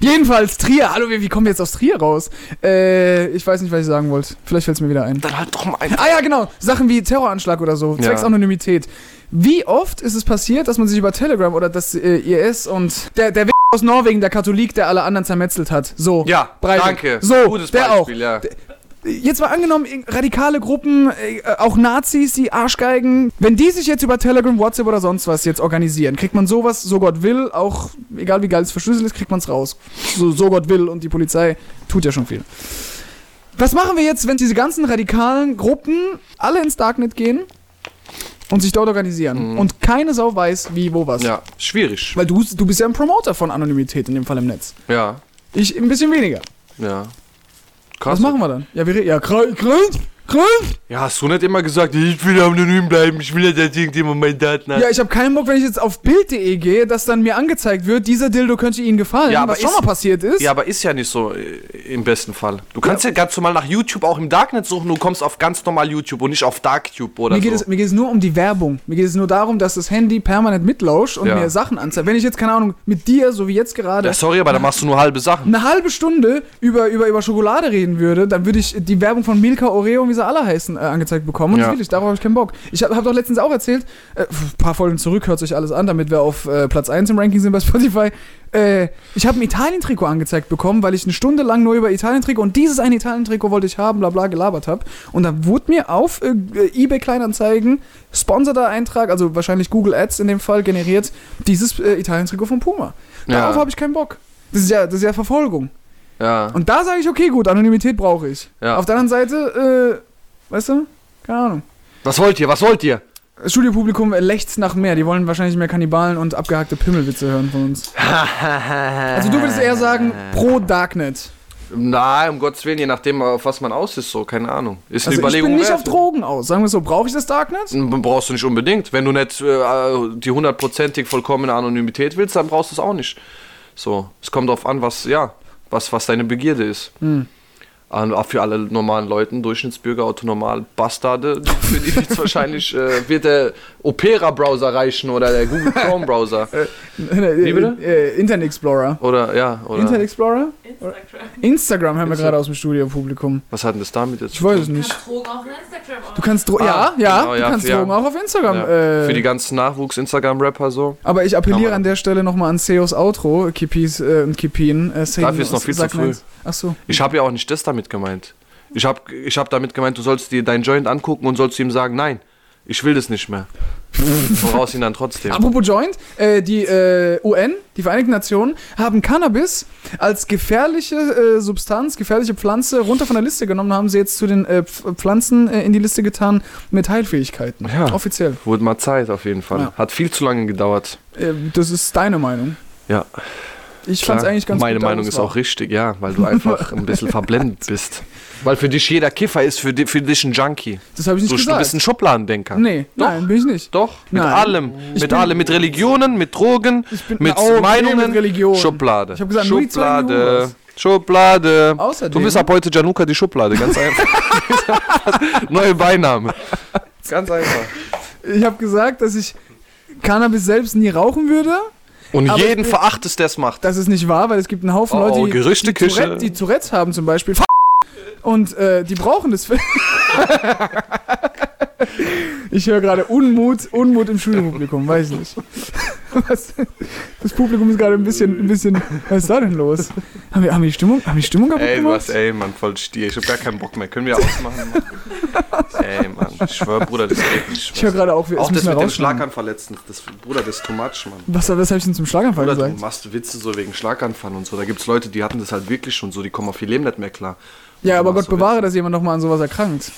Jedenfalls Trier. Hallo, wie, wie kommen wir jetzt aus Trier raus? Äh, ich weiß nicht, was ich sagen wollte. Vielleicht fällt es mir wieder ein. Dann halt doch mal ein. Ah ja, genau. Sachen wie Terroranschlag oder so. Zwecks Ja. Anonymität. Wie oft ist es passiert, dass man sich über Telegram oder das äh, IS und der, der W aus Norwegen, der Katholik, der alle anderen zermetzelt hat. So. Ja, Breivik. danke. So, Gutes der Beispiel, ja. Jetzt mal angenommen, radikale Gruppen, äh, auch Nazis, die Arschgeigen, wenn die sich jetzt über Telegram, WhatsApp oder sonst was jetzt organisieren, kriegt man sowas, so Gott will, auch egal wie geil es verschlüsselt ist, kriegt man es raus. So, so Gott will und die Polizei tut ja schon viel. Was machen wir jetzt, wenn diese ganzen radikalen Gruppen alle ins Darknet gehen und sich dort organisieren und keine Sau weiß, wie, wo, was? Ja, schwierig. Weil du, du bist ja ein Promoter von Anonymität in dem Fall im Netz. Ja, Ich ein bisschen weniger. ja. Krass. Was machen wir dann? Ja, wir re- ja, krank, krank. Ja, hast du nicht immer gesagt, ich will anonym bleiben, ich will nicht, dass irgendjemand meine Daten hat. Ja, ich habe keinen Bock, wenn ich jetzt auf Bild.de gehe, dass dann mir angezeigt wird, dieser Dildo könnte Ihnen gefallen, Ja, aber was schon ist- mal passiert ist. Ja, aber ist ja nicht so äh, im besten Fall. Du kannst ja, ganz normal nach YouTube auch im Darknet suchen, du kommst auf ganz normal YouTube und nicht auf DarkTube oder Mir geht, so. es, mir geht es nur um die Werbung. Mir geht es nur darum, dass das Handy permanent mitlauscht und Ja. mir Sachen anzeigt. Wenn ich jetzt, keine Ahnung, mit dir, so wie jetzt gerade, ja, sorry, aber da machst du nur halbe Sachen. eine halbe Stunde über, über, über Schokolade reden würde, dann würde ich die Werbung von Milka, Oreo und sie alle heißen, äh, angezeigt bekommen. Und Ja. das will ich, darauf habe ich keinen Bock. Ich habe hab doch letztens auch erzählt, äh, ein paar Folgen zurück, hört sich alles an, damit wir auf äh, Platz 1 im Ranking sind bei Spotify. Äh, ich habe ein Italien-Trikot angezeigt bekommen, weil ich eine Stunde lang nur über Italien-Trikot und dieses eine Italien-Trikot wollte ich haben, bla bla gelabert habe. Und dann wurde mir auf äh, eBay Kleinanzeigen sponsorter Eintrag, also wahrscheinlich Google Ads in dem Fall, generiert dieses äh, Italien-Trikot von Puma. Darauf Ja. habe ich keinen Bock. Das ist ja, das ist ja Verfolgung. Ja. Und da sage ich, okay, gut, Anonymität brauche ich. Ja. Auf der anderen Seite, äh, weißt du, keine Ahnung. Was wollt ihr? Was wollt ihr? Das Studiopublikum lechzt nach mehr. Die wollen wahrscheinlich mehr Kannibalen und abgehackte Pimmelwitze hören von uns. Also du würdest eher sagen, pro Darknet. Na, um Gottes Willen, je nachdem, auf was man aus ist, so, keine Ahnung. Ist eine Also ich Überlegung bin nicht wert. auf Drogen aus. Sagen wir so, brauche ich das Darknet? Brauchst du nicht unbedingt. Wenn du nicht äh, die hundertprozentig vollkommene Anonymität willst, dann brauchst du es auch nicht. So, es kommt darauf an, was, ja, was, was deine Begierde ist. Hm. Auch für alle normalen Leuten, Durchschnittsbürger, autonormal Bastarde, für die wird's wahrscheinlich, äh, wird der Opera-Browser reichen oder der Google Chrome-Browser. Wie bitte? Äh, Internet Explorer. Oder, ja, oder. Internet Explorer? Instagram. Instagram haben wir gerade aus dem Studiopublikum. was hat denn das damit jetzt Ich weiß es Du nicht. kannst Drogen auch in Instagram Du kannst Dro Ah, ja, ja, genau, du ja, kannst ja. Drogen auch auf Instagram. Ja, Äh, für die ganzen Nachwuchs-Instagram-Rapper so. Aber ich appelliere an der Stelle nochmal an Seos Outro, Kippis äh, und Kippin. Äh, Dafür ist noch viel zu früh. nichts. Ach so. Ich habe ja auch nicht das damit gemeint. Ich habe ich hab damit gemeint, du sollst dir deinen Joint angucken und sollst ihm sagen, nein, ich will das nicht mehr. Woraus ihn dann trotzdem. Apropos Joint, äh, die äh, UN, die Vereinigten Nationen, haben Cannabis als gefährliche äh, Substanz, gefährliche Pflanze runter von der Liste genommen, haben sie jetzt zu den äh, Pf- Pflanzen äh, in die Liste getan mit Heilfähigkeiten. Ja. Offiziell. Wurde mal Zeit auf jeden Fall. Ja. Hat viel zu lange gedauert. Äh, das ist deine Meinung. Ja, Ich klar. fand's eigentlich ganz Meine Meinung es ist auch richtig, ja, weil du einfach ein bisschen verblendet bist. Weil für dich jeder Kiffer ist für, di- für dich ein Junkie. Das habe ich nicht Du, du gesagt. bist ein Schubladendenker. nee, nein, bin ich nicht. Doch, mit Nein. allem. Ich mit allem. Mit Religionen, mit Drogen, mit okay, Meinungen. mit Religion. Schublade. Ich hab gesagt, die Schublade. Schublade. Außerdem- Du bist ab heute Januka die Schublade, ganz einfach. Neue Beiname. Ganz einfach. Ich habe gesagt, dass ich Cannabis selbst nie rauchen würde. Und Aber jeden verachtest, der es macht. Das ist nicht wahr, weil es gibt einen Haufen Oh, Leute, die, Gerüchteküche. die, Tourette, die Tourettes haben zum Beispiel. Und äh, die brauchen das. für- ich höre gerade Unmut, Unmut im Schulpublikum, weiß nicht. Was, das Publikum ist gerade ein bisschen, ein bisschen. Was ist da denn los? Haben wir, haben wir die Stimmung, haben wir die Stimmung kaputt Ey, du gemacht? hast, ey, Mann, voll Stier. Ich hab gar keinen Bock mehr. Können wir ausmachen? ey, Mann, ich schwör, Bruder, das geht nicht. Ich höre gerade auch, wir Auch es das mit dem. Schlaganfall letztens. Das, Bruder, das ist too much, Mann. Was, was habe ich denn zum Schlaganfall Bruder, du gesagt? machst Witze so wegen Schlaganfall und so. Da gibt's Leute, die hatten das halt wirklich schon so. Die kommen auf ihr Leben nicht mehr klar. Ja, Du aber Gott bewahre, dass jemand nochmal an sowas erkrankt.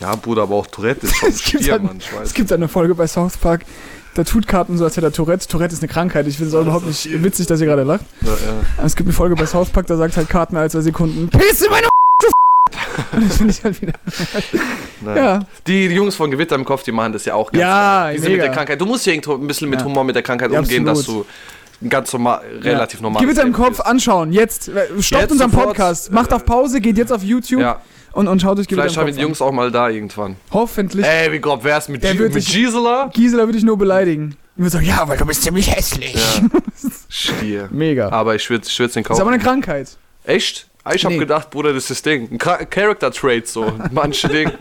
Ja, Bruder, aber auch Tourette ist schon ein Es gibt, Stier, Mann. Es gibt eine Folge bei South Park, da tut Cartman so, als hätte er Tourette. Tourette ist eine Krankheit. Ich finde es auch überhaupt nicht witzig, dass ihr gerade lacht. Ja, ja. Es gibt eine Folge bei South Park, da sagt halt Cartman alle zwei Sekunden, Piss in meine das finde ich halt wieder. Ja. Die, die Jungs von Gewitter im Kopf, die machen das ja auch ganz Ja, geil. Die sind mit der Krankheit. Du musst ja ein bisschen mit. Humor mit der Krankheit Ja, umgehen, dass du absolut. Ganz normal, relativ normal Gewitter im Kopf anschauen. Jetzt. äh, Stoppt Jetzt unseren sofort, Podcast. Macht auf Pause, geht jetzt auf YouTube Ja, und, und schaut euch vielleicht haben wir die Jungs auch mal da irgendwann. an. Hoffentlich. Ey, wie grob wär's mit, G mit sich- Gisela? Gisela würde ich nur beleidigen. Ich würde sagen, ja, weil du bist ziemlich hässlich. Ja. Stier. Mega. Aber ich würde ich würd's den Das ist aber eine Krankheit. Echt? Ah, Ich hab Nee. gedacht, Bruder, das ist das Ding. Ein Char- Character-Trait so. Manche Dinge.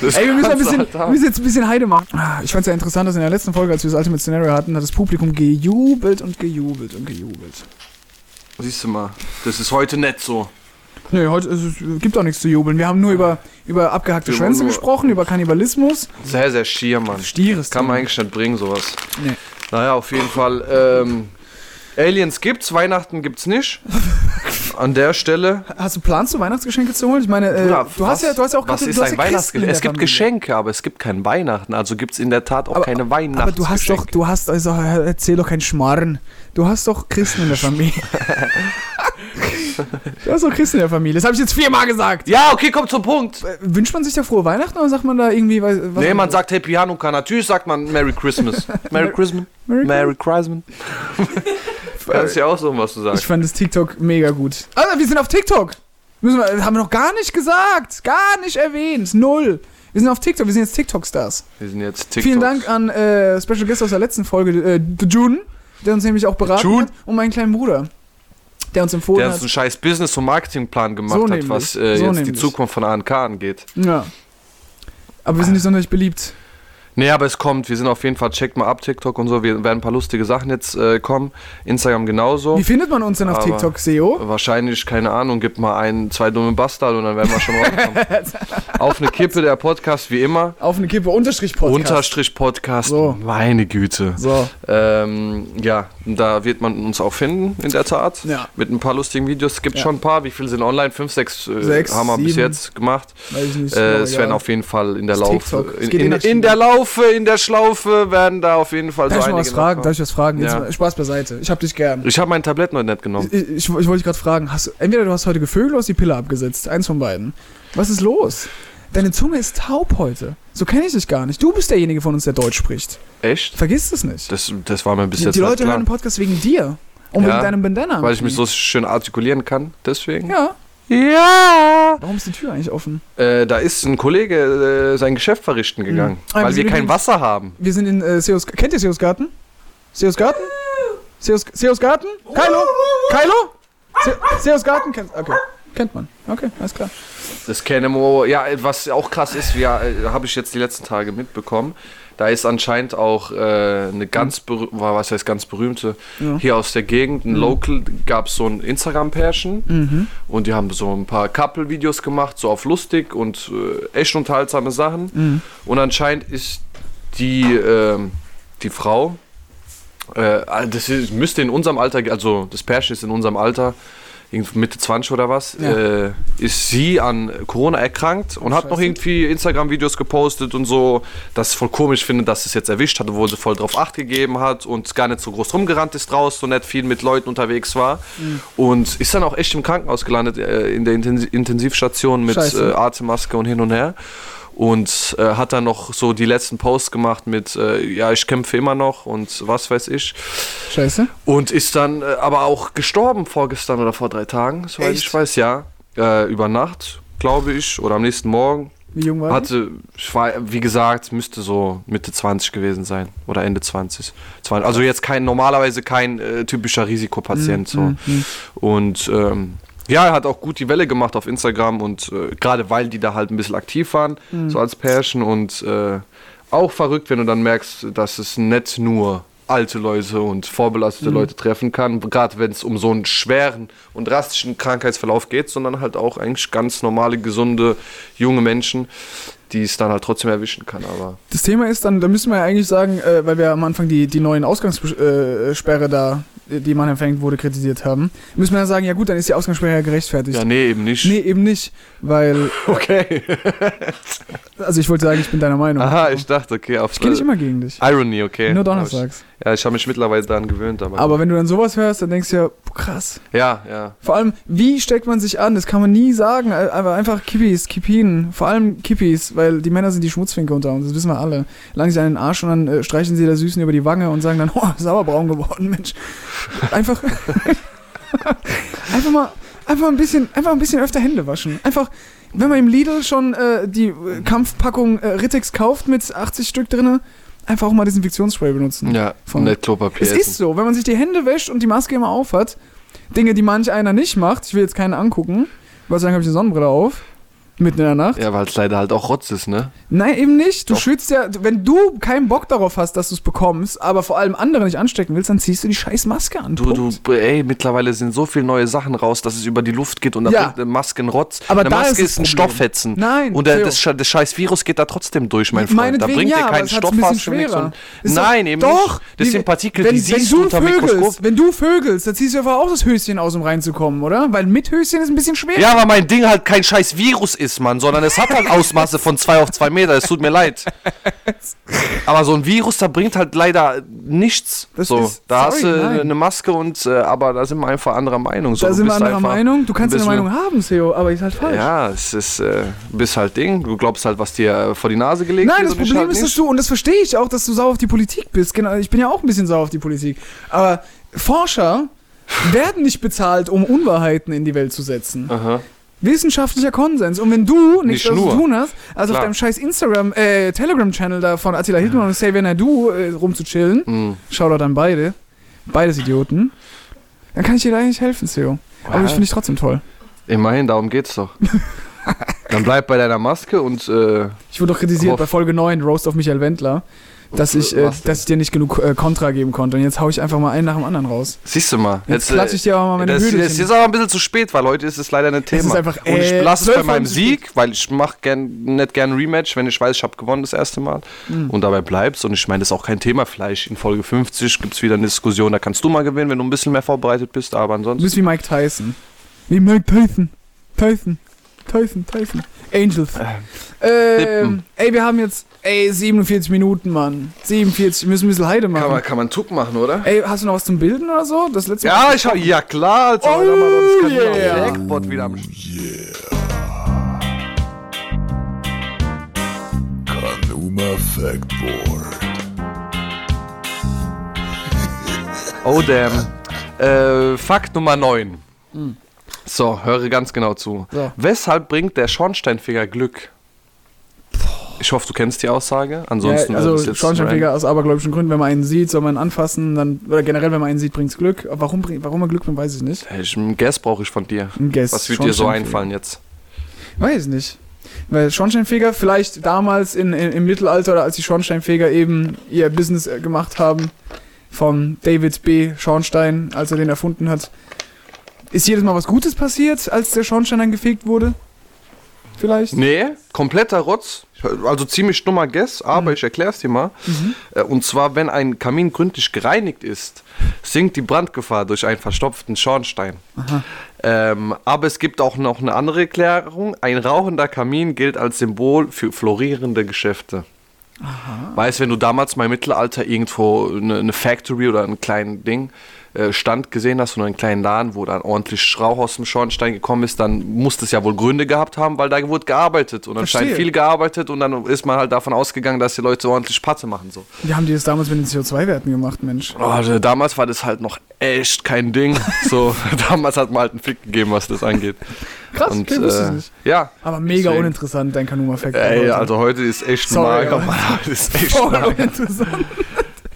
Das Ey, wir müssen, ein bisschen, halt wir müssen jetzt ein bisschen Heide machen. Ah, Ich fand es ja interessant, dass in der letzten Folge, als wir das Ultimate Scenario hatten, hat das Publikum gejubelt und gejubelt und gejubelt. Siehst du mal, das ist heute nicht so. Nö, heute es gibt auch nichts zu jubeln. Wir haben nur über, über abgehackte Wir Schwänze gesprochen, über Kannibalismus. Sehr, sehr schier, Mann. Stieres Kann man eigentlich nicht bringen, sowas. Nee. Naja, auf jeden Fall. Ähm, Aliens gibt's, Weihnachten gibt's nicht. An der Stelle. Hast du Plans, du Weihnachtsgeschenke zu holen? Ich meine, äh, Bruder, du hast ja, du hast ja auch was du ist hast ein ja Weihnachtsgeschenk? Es gibt Familie. Geschenke, aber es gibt kein Weihnachten. Also gibt's in der Tat auch Aber- keine Weihnachtsgeschenke. Aber du hast doch, du hast, also erzähl doch keinen Schmarrn. Du hast doch Christen in der Familie. Das ist doch Christen in der Familie. Das habe ich jetzt viermal gesagt. Ja, okay, komm zum Punkt. Äh, Wünscht man sich da frohe Weihnachten oder sagt man da irgendwie was? was Nee, man sagt Happy Hanukkah. Natürlich sagt man Merry Christmas. Merry Christmas. Merry Merry Christmas. Das ist ja auch so, was du Ich sagst. fand das TikTok mega gut. Alter, wir sind auf TikTok. Müssen wir, haben wir noch gar nicht gesagt. Gar nicht erwähnt. Null. Wir sind auf TikTok. Wir sind jetzt TikTok-Stars. Wir sind jetzt TikTok. Vielen Dank an äh, Special Guest aus der letzten Folge, äh, The June, der uns nämlich auch beraten June? hat. Und meinen kleinen Bruder, der uns empfohlen Der hat. uns einen scheiß Business- und Marketingplan gemacht So hat, nämlich. was äh, So jetzt die nämlich. Zukunft von ANK angeht. Ja. Aber wir sind nicht sonderlich beliebt. Nee, aber es kommt. Wir sind auf jeden Fall, checkt mal ab TikTok und so. Wir werden ein paar lustige Sachen jetzt äh, kommen. Instagram genauso. Wie findet man uns denn auf Aber- TikTok, SEO? Wahrscheinlich, keine Ahnung, gibt mal ein, zwei dumme Bastard und dann werden wir schon rauskommen. Auf eine Kippe der Podcast, wie immer. Auf eine Kippe, Unterstrich Podcast. Unterstrich Podcast, So. meine Güte. So. Ähm, ja, da wird man uns auch finden, in der Tat. Ja. Mit ein paar lustigen Videos. Es gibt Ja. schon ein paar. Wie viele sind online? Fünf, sechs, äh, Sechs, haben wir bis jetzt gemacht. Weiß ich nicht. Äh, es werden auf jeden Fall in der. Es In, geht in, in der in der Laufe, in der Schlaufe werden da auf jeden Fall Darf ich so mal einige was fragen? Darf ich was fragen? Jetzt Ja. mal Spaß beiseite. Ich hab dich gern. Ich habe mein Tablett noch nicht genommen. Ich, ich, ich wollte dich gerade fragen, hast, entweder du hast heute gevögelt oder hast die Pille abgesetzt. Eins von beiden. Was ist los? Deine Zunge ist taub heute. So kenne ich dich gar nicht. Du bist derjenige von uns, der Deutsch spricht. Echt? Vergiss es nicht. Das, das war mir bis die jetzt die Leute hören den Podcast wegen dir. Und Ja, wegen deinem Bandana. Weil ich mich so schön artikulieren kann, deswegen. Ja. Ja. Warum ist die Tür eigentlich offen? Äh, da ist ein Kollege äh, sein Geschäft verrichten gegangen, Ah, wir weil sind wir kein Wasser haben. Wir sind in äh, Seos. Kennt ihr Seos Garten? Seos Garten? Seos, Seos Garten? Kylo? Kylo? Se Seos Garten kennt. Okay. Kennt man. Okay, alles klar. Das kennen wir. Ja, was auch krass ist, wir, äh, habe ich jetzt die letzten Tage mitbekommen. Da ist anscheinend auch äh, eine ganz berühmte, was heißt ganz berühmte, Ja. hier aus der Gegend, ein Local, gab es so ein Instagram-Pärchen Mhm. und die haben so ein paar Couple-Videos gemacht, so auf lustig und äh, echt unterhaltsame Sachen. Mhm. Und anscheinend ist die, ähm, die Frau, äh, das ist, müsste in unserem Alter, also das Pärchen ist in unserem Alter, Mitte 20 oder was, Ja. äh, ist sie an Corona erkrankt und hat noch Scheiße. irgendwie Instagram-Videos gepostet und so, dass ich voll komisch finde, dass es jetzt erwischt hat, obwohl sie voll drauf Acht gegeben hat und gar nicht so groß rumgerannt ist draußen, so nicht viel mit Leuten unterwegs war. Mhm. Und ist dann auch echt im Krankenhaus gelandet, äh, in der Intensi Intensivstation mit Scheiße. äh, Atemmaske und hin und her. Und äh, hat dann noch so die letzten Posts gemacht mit, äh, ja, ich kämpfe immer noch und was weiß ich. Scheiße. Und ist dann äh, aber auch gestorben vorgestern oder vor drei Tagen, soweit ich weiß, ja. Äh, über Nacht, glaube ich, oder am nächsten Morgen. Wie jung war? Hatte, ich war, wie gesagt, müsste so Mitte 20 gewesen sein oder Ende 20. 20 also jetzt kein, normalerweise kein äh, typischer Risikopatient. so. Mhm. Und ähm, ja, er hat auch gut die Welle gemacht auf Instagram und äh, gerade weil die da halt ein bisschen aktiv waren, Mhm. so als Pärchen und äh, auch verrückt, wenn du dann merkst, dass es nicht nur alte Leute und vorbelastete Mhm. Leute treffen kann, gerade wenn es um so einen schweren und drastischen Krankheitsverlauf geht, sondern halt auch eigentlich ganz normale, gesunde, junge Menschen, die es dann halt trotzdem erwischen kann. Aber Das Thema ist dann, da müssen wir ja eigentlich sagen, äh, weil wir am Anfang die, die neuen Ausgangssperre da, die man empfängt wurde, kritisiert haben, müssen wir ja sagen, ja gut, dann ist die Ausgangssperre ja gerechtfertigt. ja, nee, eben nicht. Nee, eben nicht, weil, Okay. also ich wollte sagen, ich bin deiner Meinung. Aha, ich dachte, okay, auf ich gehe nicht immer gegen dich. Irony, okay. Nur donnerstags. Ja, ich habe mich mittlerweile daran gewöhnt, aber. Aber wenn du dann sowas hörst, dann denkst du ja, krass. ja, ja. Vor allem, wie steckt man sich an? Das kann man nie sagen. äh, Aber einfach Kippis, Kippinen. Vor allem Kippis, weil die Männer sind die Schmutzfinke unter uns. Das wissen wir alle. Langen sich an den Arsch und dann äh, streichen sie der Süßen über die Wange und sagen dann, oh, sauerbraun geworden, Mensch. Einfach. einfach mal. Einfach ein bisschen, einfach ein bisschen öfter Hände waschen. Einfach, wenn man im Lidl schon äh, die äh, Kampfpackung äh, Rittex kauft mit 80 Stück drinne, einfach auch mal Desinfektionsspray benutzen. Ja, Von- nicht Klopapier. Es ist so, wenn man sich die Hände wäscht und die Maske immer aufhat, Dinge, die manch einer nicht macht, ich will jetzt keinen angucken, weil sagen habe ich eine Sonnenbrille auf, mitten in der Nacht. Ja, weil es leider halt auch Rotz ist, ne? Nein, eben nicht. Du Doch. schützt ja, wenn du keinen Bock darauf hast, dass du es bekommst, aber vor allem andere nicht anstecken willst, dann ziehst du die scheiß Maske an. Du, Punkt. du, ey, mittlerweile sind so viele neue Sachen raus, dass es über die Luft geht und da Ja. bringt eine Maske einen Rotz. Aber eine da Maske ist ist, ein. Stoffhetzen. Nein, Und der, das, das scheiß Virus geht da trotzdem durch, mein Freund. Da bringt ja, dir aber kein es hat's ein bisschen Stoffmaske nichts. schwerer. Und, Ist nein, eben doch, nicht. Das sind Partikel, wenn, die siehst du du unter vögelst, Mikroskop. wenn du vögelst, dann ziehst du einfach auch das Höschen aus, um reinzukommen, oder? Weil mit Höschen ist ein bisschen schwer. Ja, aber mein Ding halt kein scheiß Virus ist, Mann, sondern es hat halt Ausmaße von 2 auf 2 Meter. Es tut mir leid. Aber so ein Virus, da bringt halt leider nichts. Das so, ist- da sorry, hast du nein. eine Maske und, äh, aber da sind wir einfach anderer Meinung. So, da du sind wir anderer einfach Meinung. Du kannst ein eine Meinung haben, Theo, aber ist halt falsch. Ja, es ist, äh, bist halt Ding. Du glaubst halt, was dir äh, vor die Nase gelegt Nein, wird. das und ich Problem halt ist, dass du, und das verstehe ich auch, dass du sauer auf die Politik bist. Genau, ich bin ja auch ein bisschen sauer auf die Politik. Aber Forscher werden nicht bezahlt, um Unwahrheiten in die Welt zu setzen. Aha. Wissenschaftlicher Konsens. Und wenn du nichts Nicht zu tun hast, also auf Klar. deinem scheiß Instagram, äh, Telegram-Channel da von Attila Hildmann und Xavier Naidu äh, rumzuchillen, Mhm. Shoutout an beide, beides Idioten, dann kann ich dir leider nicht helfen, Theo. Aber Ja. das finde ich trotzdem toll. Immerhin, darum geht's doch. Dann bleib bei deiner Maske und äh, Ich wurde doch kritisiert bei Folge 9, Roast auf Michael Wendler, dass ich, äh, dass ich dir nicht genug äh, Kontra geben konnte. Und jetzt hau ich einfach mal einen nach dem anderen raus. siehst du mal. Jetzt äh, klatsche ich dir aber mal meine das, das ist aber ein bisschen zu spät, weil heute ist es leider ein Thema. ist einfach, und ich äh, lasse es bei meinem Sieg, weil ich mache gern, nicht gern Rematch, wenn ich weiß, ich habe gewonnen das erste Mal. Mhm. Und dabei bleibst. Und ich meine, das ist auch kein Thema. Vielleicht in Folge 50 gibt es wieder eine Diskussion, da kannst du mal gewinnen, wenn du ein bisschen mehr vorbereitet bist. Aber Du ansonsten. bist wie Mike Tyson. Wie Mike Tyson. Tyson. Tyson, Tyson. Angels. Ähm, Tippen. ey, wir haben jetzt, ey, 47 Minuten, Mann. 47, wir müssen ein bisschen Heide machen. Kann man, kann man einen Tuck machen, oder? Ey, hast du noch was zum Bilden oder so? Das letzte Mal. Ja, ich hab, ja klar, Alter. Oh, Alter, Mann, das kann ich auch yeah. Jackpot wieder am Kanuma Factboard. Oh damn. Äh, Fakt Nummer 9. So, höre ganz genau zu. So. Weshalb bringt der Schornsteinfeger Glück? Ich hoffe, du kennst die Aussage. Ansonsten ja, also Schornsteinfeger aus abergläubischen Gründen, wenn man einen sieht, soll man ihn anfassen, dann, oder generell, wenn man einen sieht, bringt's Glück. Aber warum, bringt- warum er Glück bringt, weiß ich nicht. Ich, einen Guess brauche ich von dir. Ein Guess. Was wird dir so einfallen jetzt? Weiß nicht. Weil Schornsteinfeger vielleicht damals in, in, im Mittelalter oder als die Schornsteinfeger eben ihr Business äh, gemacht haben, vom David B. Schornstein, als er den erfunden hat, ist jedes Mal was Gutes passiert, als der Schornstein dann gefegt wurde? Vielleicht? Nee, kompletter Rotz. Also ziemlich dummer Guess, aber Mhm. ich erkläre es dir mal. Äh, Und zwar, wenn ein Kamin gründlich gereinigt ist, sinkt die Brandgefahr durch einen verstopften Schornstein. Ähm, aber es gibt auch noch eine andere Erklärung. Ein rauchender Kamin gilt als Symbol für florierende Geschäfte. Weißt wenn du damals mal im Mittelalter irgendwo eine, eine Factory oder ein kleines Ding, äh, Stand gesehen hast oder einen kleinen Laden, wo dann ordentlich Rauch aus dem Schornstein gekommen ist, dann muss das ja wohl Gründe gehabt haben, weil da wurde gearbeitet und anscheinend viel gearbeitet und dann ist man halt davon ausgegangen, dass die Leute ordentlich Patte machen. So. Wie haben die das damals mit den CO2-Werten gemacht, Mensch? Oh, also damals war das halt noch echt kein Ding. So, damals hat man halt einen Fick gegeben, was das angeht. Krass, Und, okay, wusste ich äh, nicht. Ja. Aber mega deswegen. uninteressant, dein Kanuma-Fact. Ey, also heute ist echt Sorry, mager. Mann. Das ist echt Voll mager. uninteressant.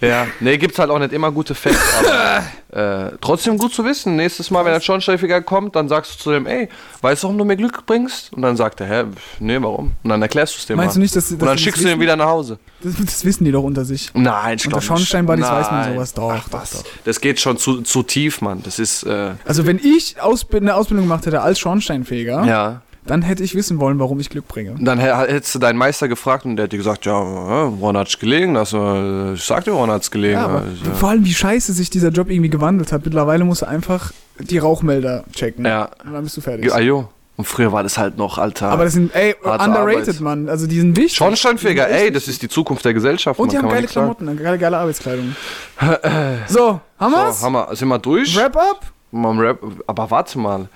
Ja, nee, gibt's halt auch nicht immer gute Facts, aber äh, trotzdem gut zu wissen. Nächstes Mal, wenn ein Schornsteinfeger kommt, dann sagst du zu dem, ey, weißt du, warum du mir Glück bringst? Und dann sagt er, hä, nee, warum? Und dann erklärst du es dem Meinst mal. du nicht, dass, dass Und dann schickst du ihn wieder nach Hause. Das, das wissen die doch unter sich. Nein, ich Unter. Schornsteinbuddies weiß man sowas doch, Ach, doch, was? doch. Das geht schon zu, zu tief, Mann. Das ist, äh, Also wenn ich Ausbild eine Ausbildung gemacht hätte als Schornsteinfeger, ja. Dann hätte ich wissen wollen, warum ich Glück bringe. Dann hä- hättest du deinen Meister gefragt und der hätte gesagt, ja, woran hat's gelegen? Das, äh, ich sag dir, woran hat's gelegen. Ja, aber Also, vor allem, wie scheiße sich dieser Job irgendwie gewandelt hat. Mittlerweile musst du einfach die Rauchmelder checken. ja. Und dann bist du fertig. Ah, jo. Und früher war das halt noch, Alter. Aber das sind, ey, underrated, Arbeit. Mann. Also die sind wichtig. Schornsteinfeger, ey, das ist die Zukunft der Gesellschaft. Und die haben geile. Klamotten, geile, geile Arbeitskleidung. so, haben wir's? So, haben wir, sind wir durch? Wrap-up? Mal Rap, aber warte mal.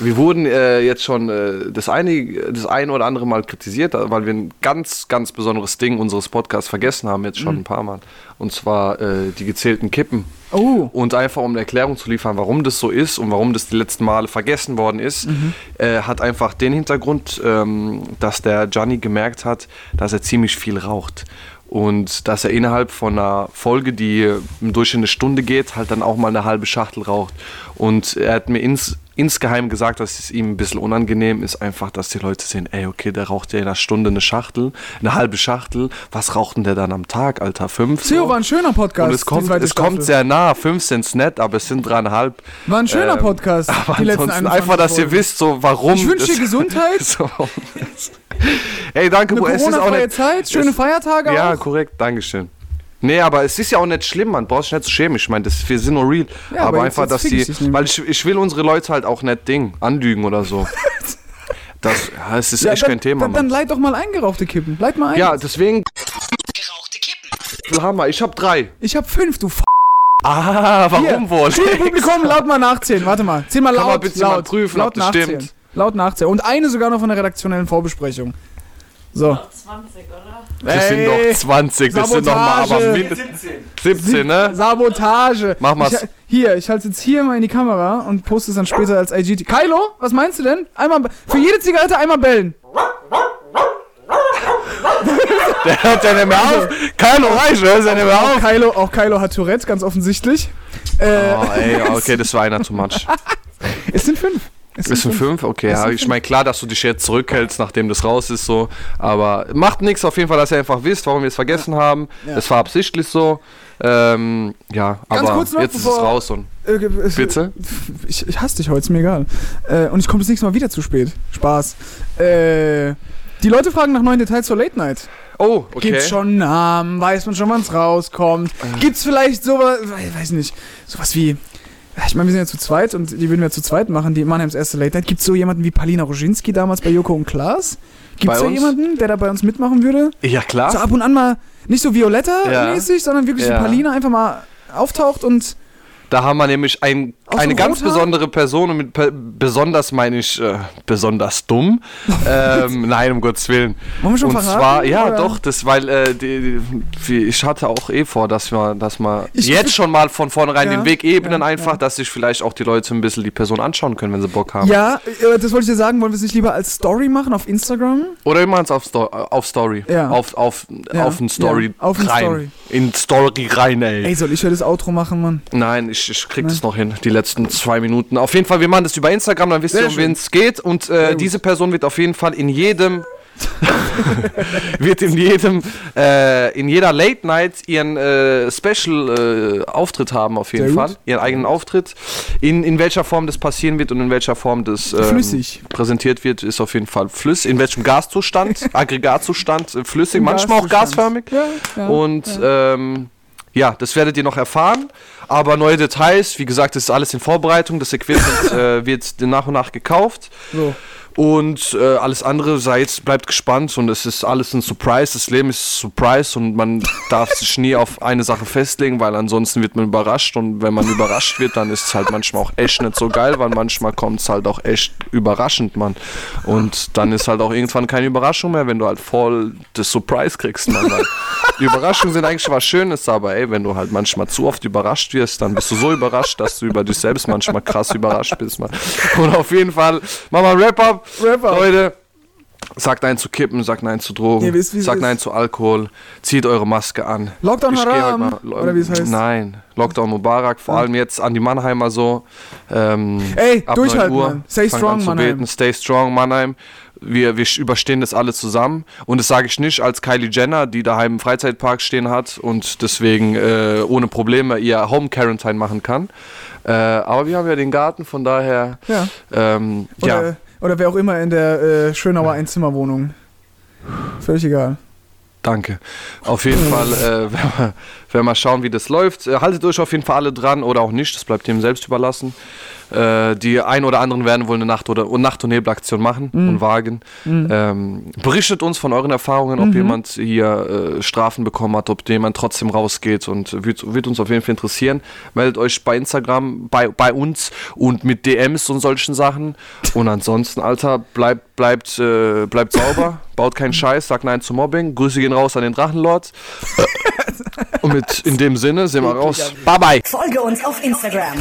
Wir wurden äh, jetzt schon äh, das, eine, das ein oder andere Mal kritisiert, weil wir ein ganz, ganz besonderes Ding unseres Podcasts vergessen haben, jetzt schon Mhm. ein paar Mal. Und zwar äh, die gezählten Kippen. Oh, Und einfach um eine Erklärung zu liefern, warum das so ist und warum das die letzten Male vergessen worden ist, Mhm. äh, hat einfach den Hintergrund, ähm, dass der Gianni gemerkt hat, dass er ziemlich viel raucht. Und dass er innerhalb von einer Folge, die im Durchschnitt eine Stunde geht, halt dann auch mal eine halbe Schachtel raucht. Und er hat mir ins, insgeheim gesagt, dass es ihm ein bisschen unangenehm ist, einfach, dass die Leute sehen, ey, okay, der raucht ja in einer Stunde eine Schachtel, eine halbe Schachtel. Was raucht denn der dann am Tag, Alter? Fünf? Theo so? war ein schöner Podcast. Und es kommt, es kommt sehr nah. Fünf sind's nett, aber es sind dreieinhalb. War ein schöner Ähm, Podcast. Aber die letzten ansonsten 21 einfach, dass ihr wisst, so warum. Ich wünsche dir Gesundheit, so. Ey, danke, eine Bro. Es ist auch nicht. Zeit, schöne es- Feiertage Ja, auch. korrekt, Dankeschön. Nee, aber es ist ja auch nicht schlimm, man braucht sich nicht zu schämen. Ich meine, das- wir sind nur real. Ja, aber aber einfach, jetzt dass die. ich. Weil ich, ich will unsere Leute halt auch nicht Ding anlügen oder so. Das, ja, es ist Ja, echt dann, kein Thema, Dann, dann leit doch mal eingerauchte Kippen. Leit mal ein. Ja, deswegen, Gerauchte Kippen. Hammer, ich hab drei. Ich hab fünf, du F Ah, warum Hier, wohl? Publikum, laut mal nachzählen. Warte mal. Zähl mal Kann laut. man bitte laut, mal prüfen, laut ob das nachzählen. stimmt? Laut nachzählen. Und eine sogar noch von der redaktionellen Vorbesprechung. So. 20, oder? Das sind Ey, doch 20, das sind doch mal aber Sabotage. mindestens 17, ne? Sabotage. Mach mal's. Ich, hier, ich halte jetzt hier mal in die Kamera und poste es dann später als IGT. Kylo, was meinst du denn? Einmal für jede Zigarette einmal bellen. Der hört ja nicht mehr auf. Kein Orange, hört ja nicht mehr Auch auf. Kylo, auch Kylo hat Tourette, ganz offensichtlich. Äh, Oh, ey, okay, das war einer too much. Es sind fünf. Es Ist ein 5? Okay, ja. Ich meine, klar, dass du dich jetzt zurückhältst, nachdem das raus ist, so. Aber macht nichts auf jeden Fall, dass ihr einfach wisst, warum wir es vergessen haben. Ja. Es war absichtlich so. Ähm, ja, Ganz aber jetzt ist es raus und. Äh, es- Bitte? Ich, ich hasse dich heute, ist mir egal. Äh, und ich komme das nächste Mal wieder zu spät. Spaß. Äh, die Leute fragen nach neuen Details zur Late Night. Oh, okay. Äh. Gibt's schon Namen? Weiß man schon, wann es rauskommt? Gibt's vielleicht sowas, we- weiß nicht, sowas wie. Ich meine, wir sind ja zu zweit und die würden wir zu zweit machen, die Mannheims erste Late Night. Gibt's so jemanden wie Palina Roginski damals bei Joko und Klaas? Bei da uns? jemanden, der da bei uns mitmachen würde? Ja, klar. So ab und an mal, nicht so Ja. Violetta-mäßig, sondern wirklich Ja. so Palina einfach mal auftaucht und. Da haben wir nämlich ein, Aus eine ganz Rothaar? besondere Person und mit pe besonders meine ich äh, besonders dumm. ähm, nein, um Gottes Willen. Wollen wir schon und verraten, zwar, ja, oder? doch, das, weil äh, die, die, ich hatte auch eh vor, dass wir, dass wir Ich- jetzt schon mal von vornherein Ja, den Weg ebnen, ja, einfach, ja. dass sich vielleicht auch die Leute ein bisschen die Person anschauen können, wenn sie Bock haben. Ja, äh, das wollte ich dir sagen, wollen wir es nicht lieber als Story machen auf Instagram? Oder immer auf, Sto auf Story. Ja. Auf, auf, auf ein Story auf ein rein. Story. In Story rein, ey. Ey, soll ich ja das Outro machen, Mann? Nein, ich, ich krieg Nein. das noch hin, die letzten zwei Minuten. Auf jeden Fall, wir machen das über Instagram, dann wisst Sehr ihr, um wen es geht. Und äh, diese Person wird auf jeden Fall in jedem. wird in jedem äh, in jeder Late Night ihren äh, Special äh, Auftritt haben auf jeden Sehr Fall gut. ihren eigenen Auftritt in, in welcher Form das passieren wird und in welcher Form das ähm, Flüssig. präsentiert wird ist auf jeden Fall flüssig in welchem Gaszustand Aggregatzustand äh, flüssig Im manchmal auch Gaszustand. gasförmig Ja, ja. und ähm, ja, das werdet ihr noch erfahren. Aber neue Details, wie gesagt, das ist alles in Vorbereitung. Das Equipment äh, wird nach und nach gekauft. So. Und äh, alles andere, seid, bleibt gespannt und es ist alles ein Surprise. Das Leben ist Surprise und man darf sich nie auf eine Sache festlegen, weil ansonsten wird man überrascht und wenn man überrascht wird, dann ist es halt manchmal auch echt nicht so geil, weil manchmal kommt es halt auch echt überraschend, Mann. Und dann ist halt auch irgendwann keine Überraschung mehr, wenn du halt voll das Surprise kriegst, Mann. Die Überraschungen sind eigentlich was Schönes, aber ey, wenn du halt manchmal zu oft überrascht wirst, dann bist du so überrascht, dass du über dich selbst manchmal krass überrascht bist, Mann. Und auf jeden Fall, mach mal Wrap-Up. Wrap-up. Leute, sagt nein zu Kippen, sagt nein zu Drogen, wisst, sagt nein zu Alkohol, zieht eure Maske an. Lockdown Ich Haram, mal- oder wie es heißt. Nein, Lockdown Mubarak, vor allem jetzt an die Mannheimer so. Ähm, Ey, ab durchhalten, 9 Uhr. Stay strong, Mannheim. beten. Stay strong, Mannheim. Wir, wir überstehen das alle zusammen. Und das sage ich nicht als Kylie Jenner, die daheim im Freizeitpark stehen hat und deswegen äh, ohne Probleme ihr Home Quarantine machen kann. Äh, aber wir haben ja den Garten, von daher, Ja. ähm, ja. Oder, oder wer auch immer in der äh, Schönauer Einzimmerwohnung. Völlig egal. Danke. Auf jeden Fall äh, werden, wir, werden wir schauen, wie das läuft. Äh, haltet euch auf jeden Fall alle dran oder auch nicht, das bleibt dem selbst überlassen. Äh, die ein oder anderen werden wohl eine Nacht- oder Nacht- und Nebelaktion machen und wagen. Ähm, berichtet uns von euren Erfahrungen, ob jemand hier äh, Strafen bekommen hat, ob jemand trotzdem rausgeht und wird, wird uns auf jeden Fall interessieren. Meldet euch bei Instagram bei, bei uns und mit DMs und solchen Sachen. Und ansonsten, Alter, bleibt, bleibt, äh, bleibt sauber, baut keinen Scheiß, sagt Nein zu Mobbing. Grüße gehen raus an den Drachenlord. und mit in dem Sinne sind wir raus. Bye bye. Folge uns auf Instagram.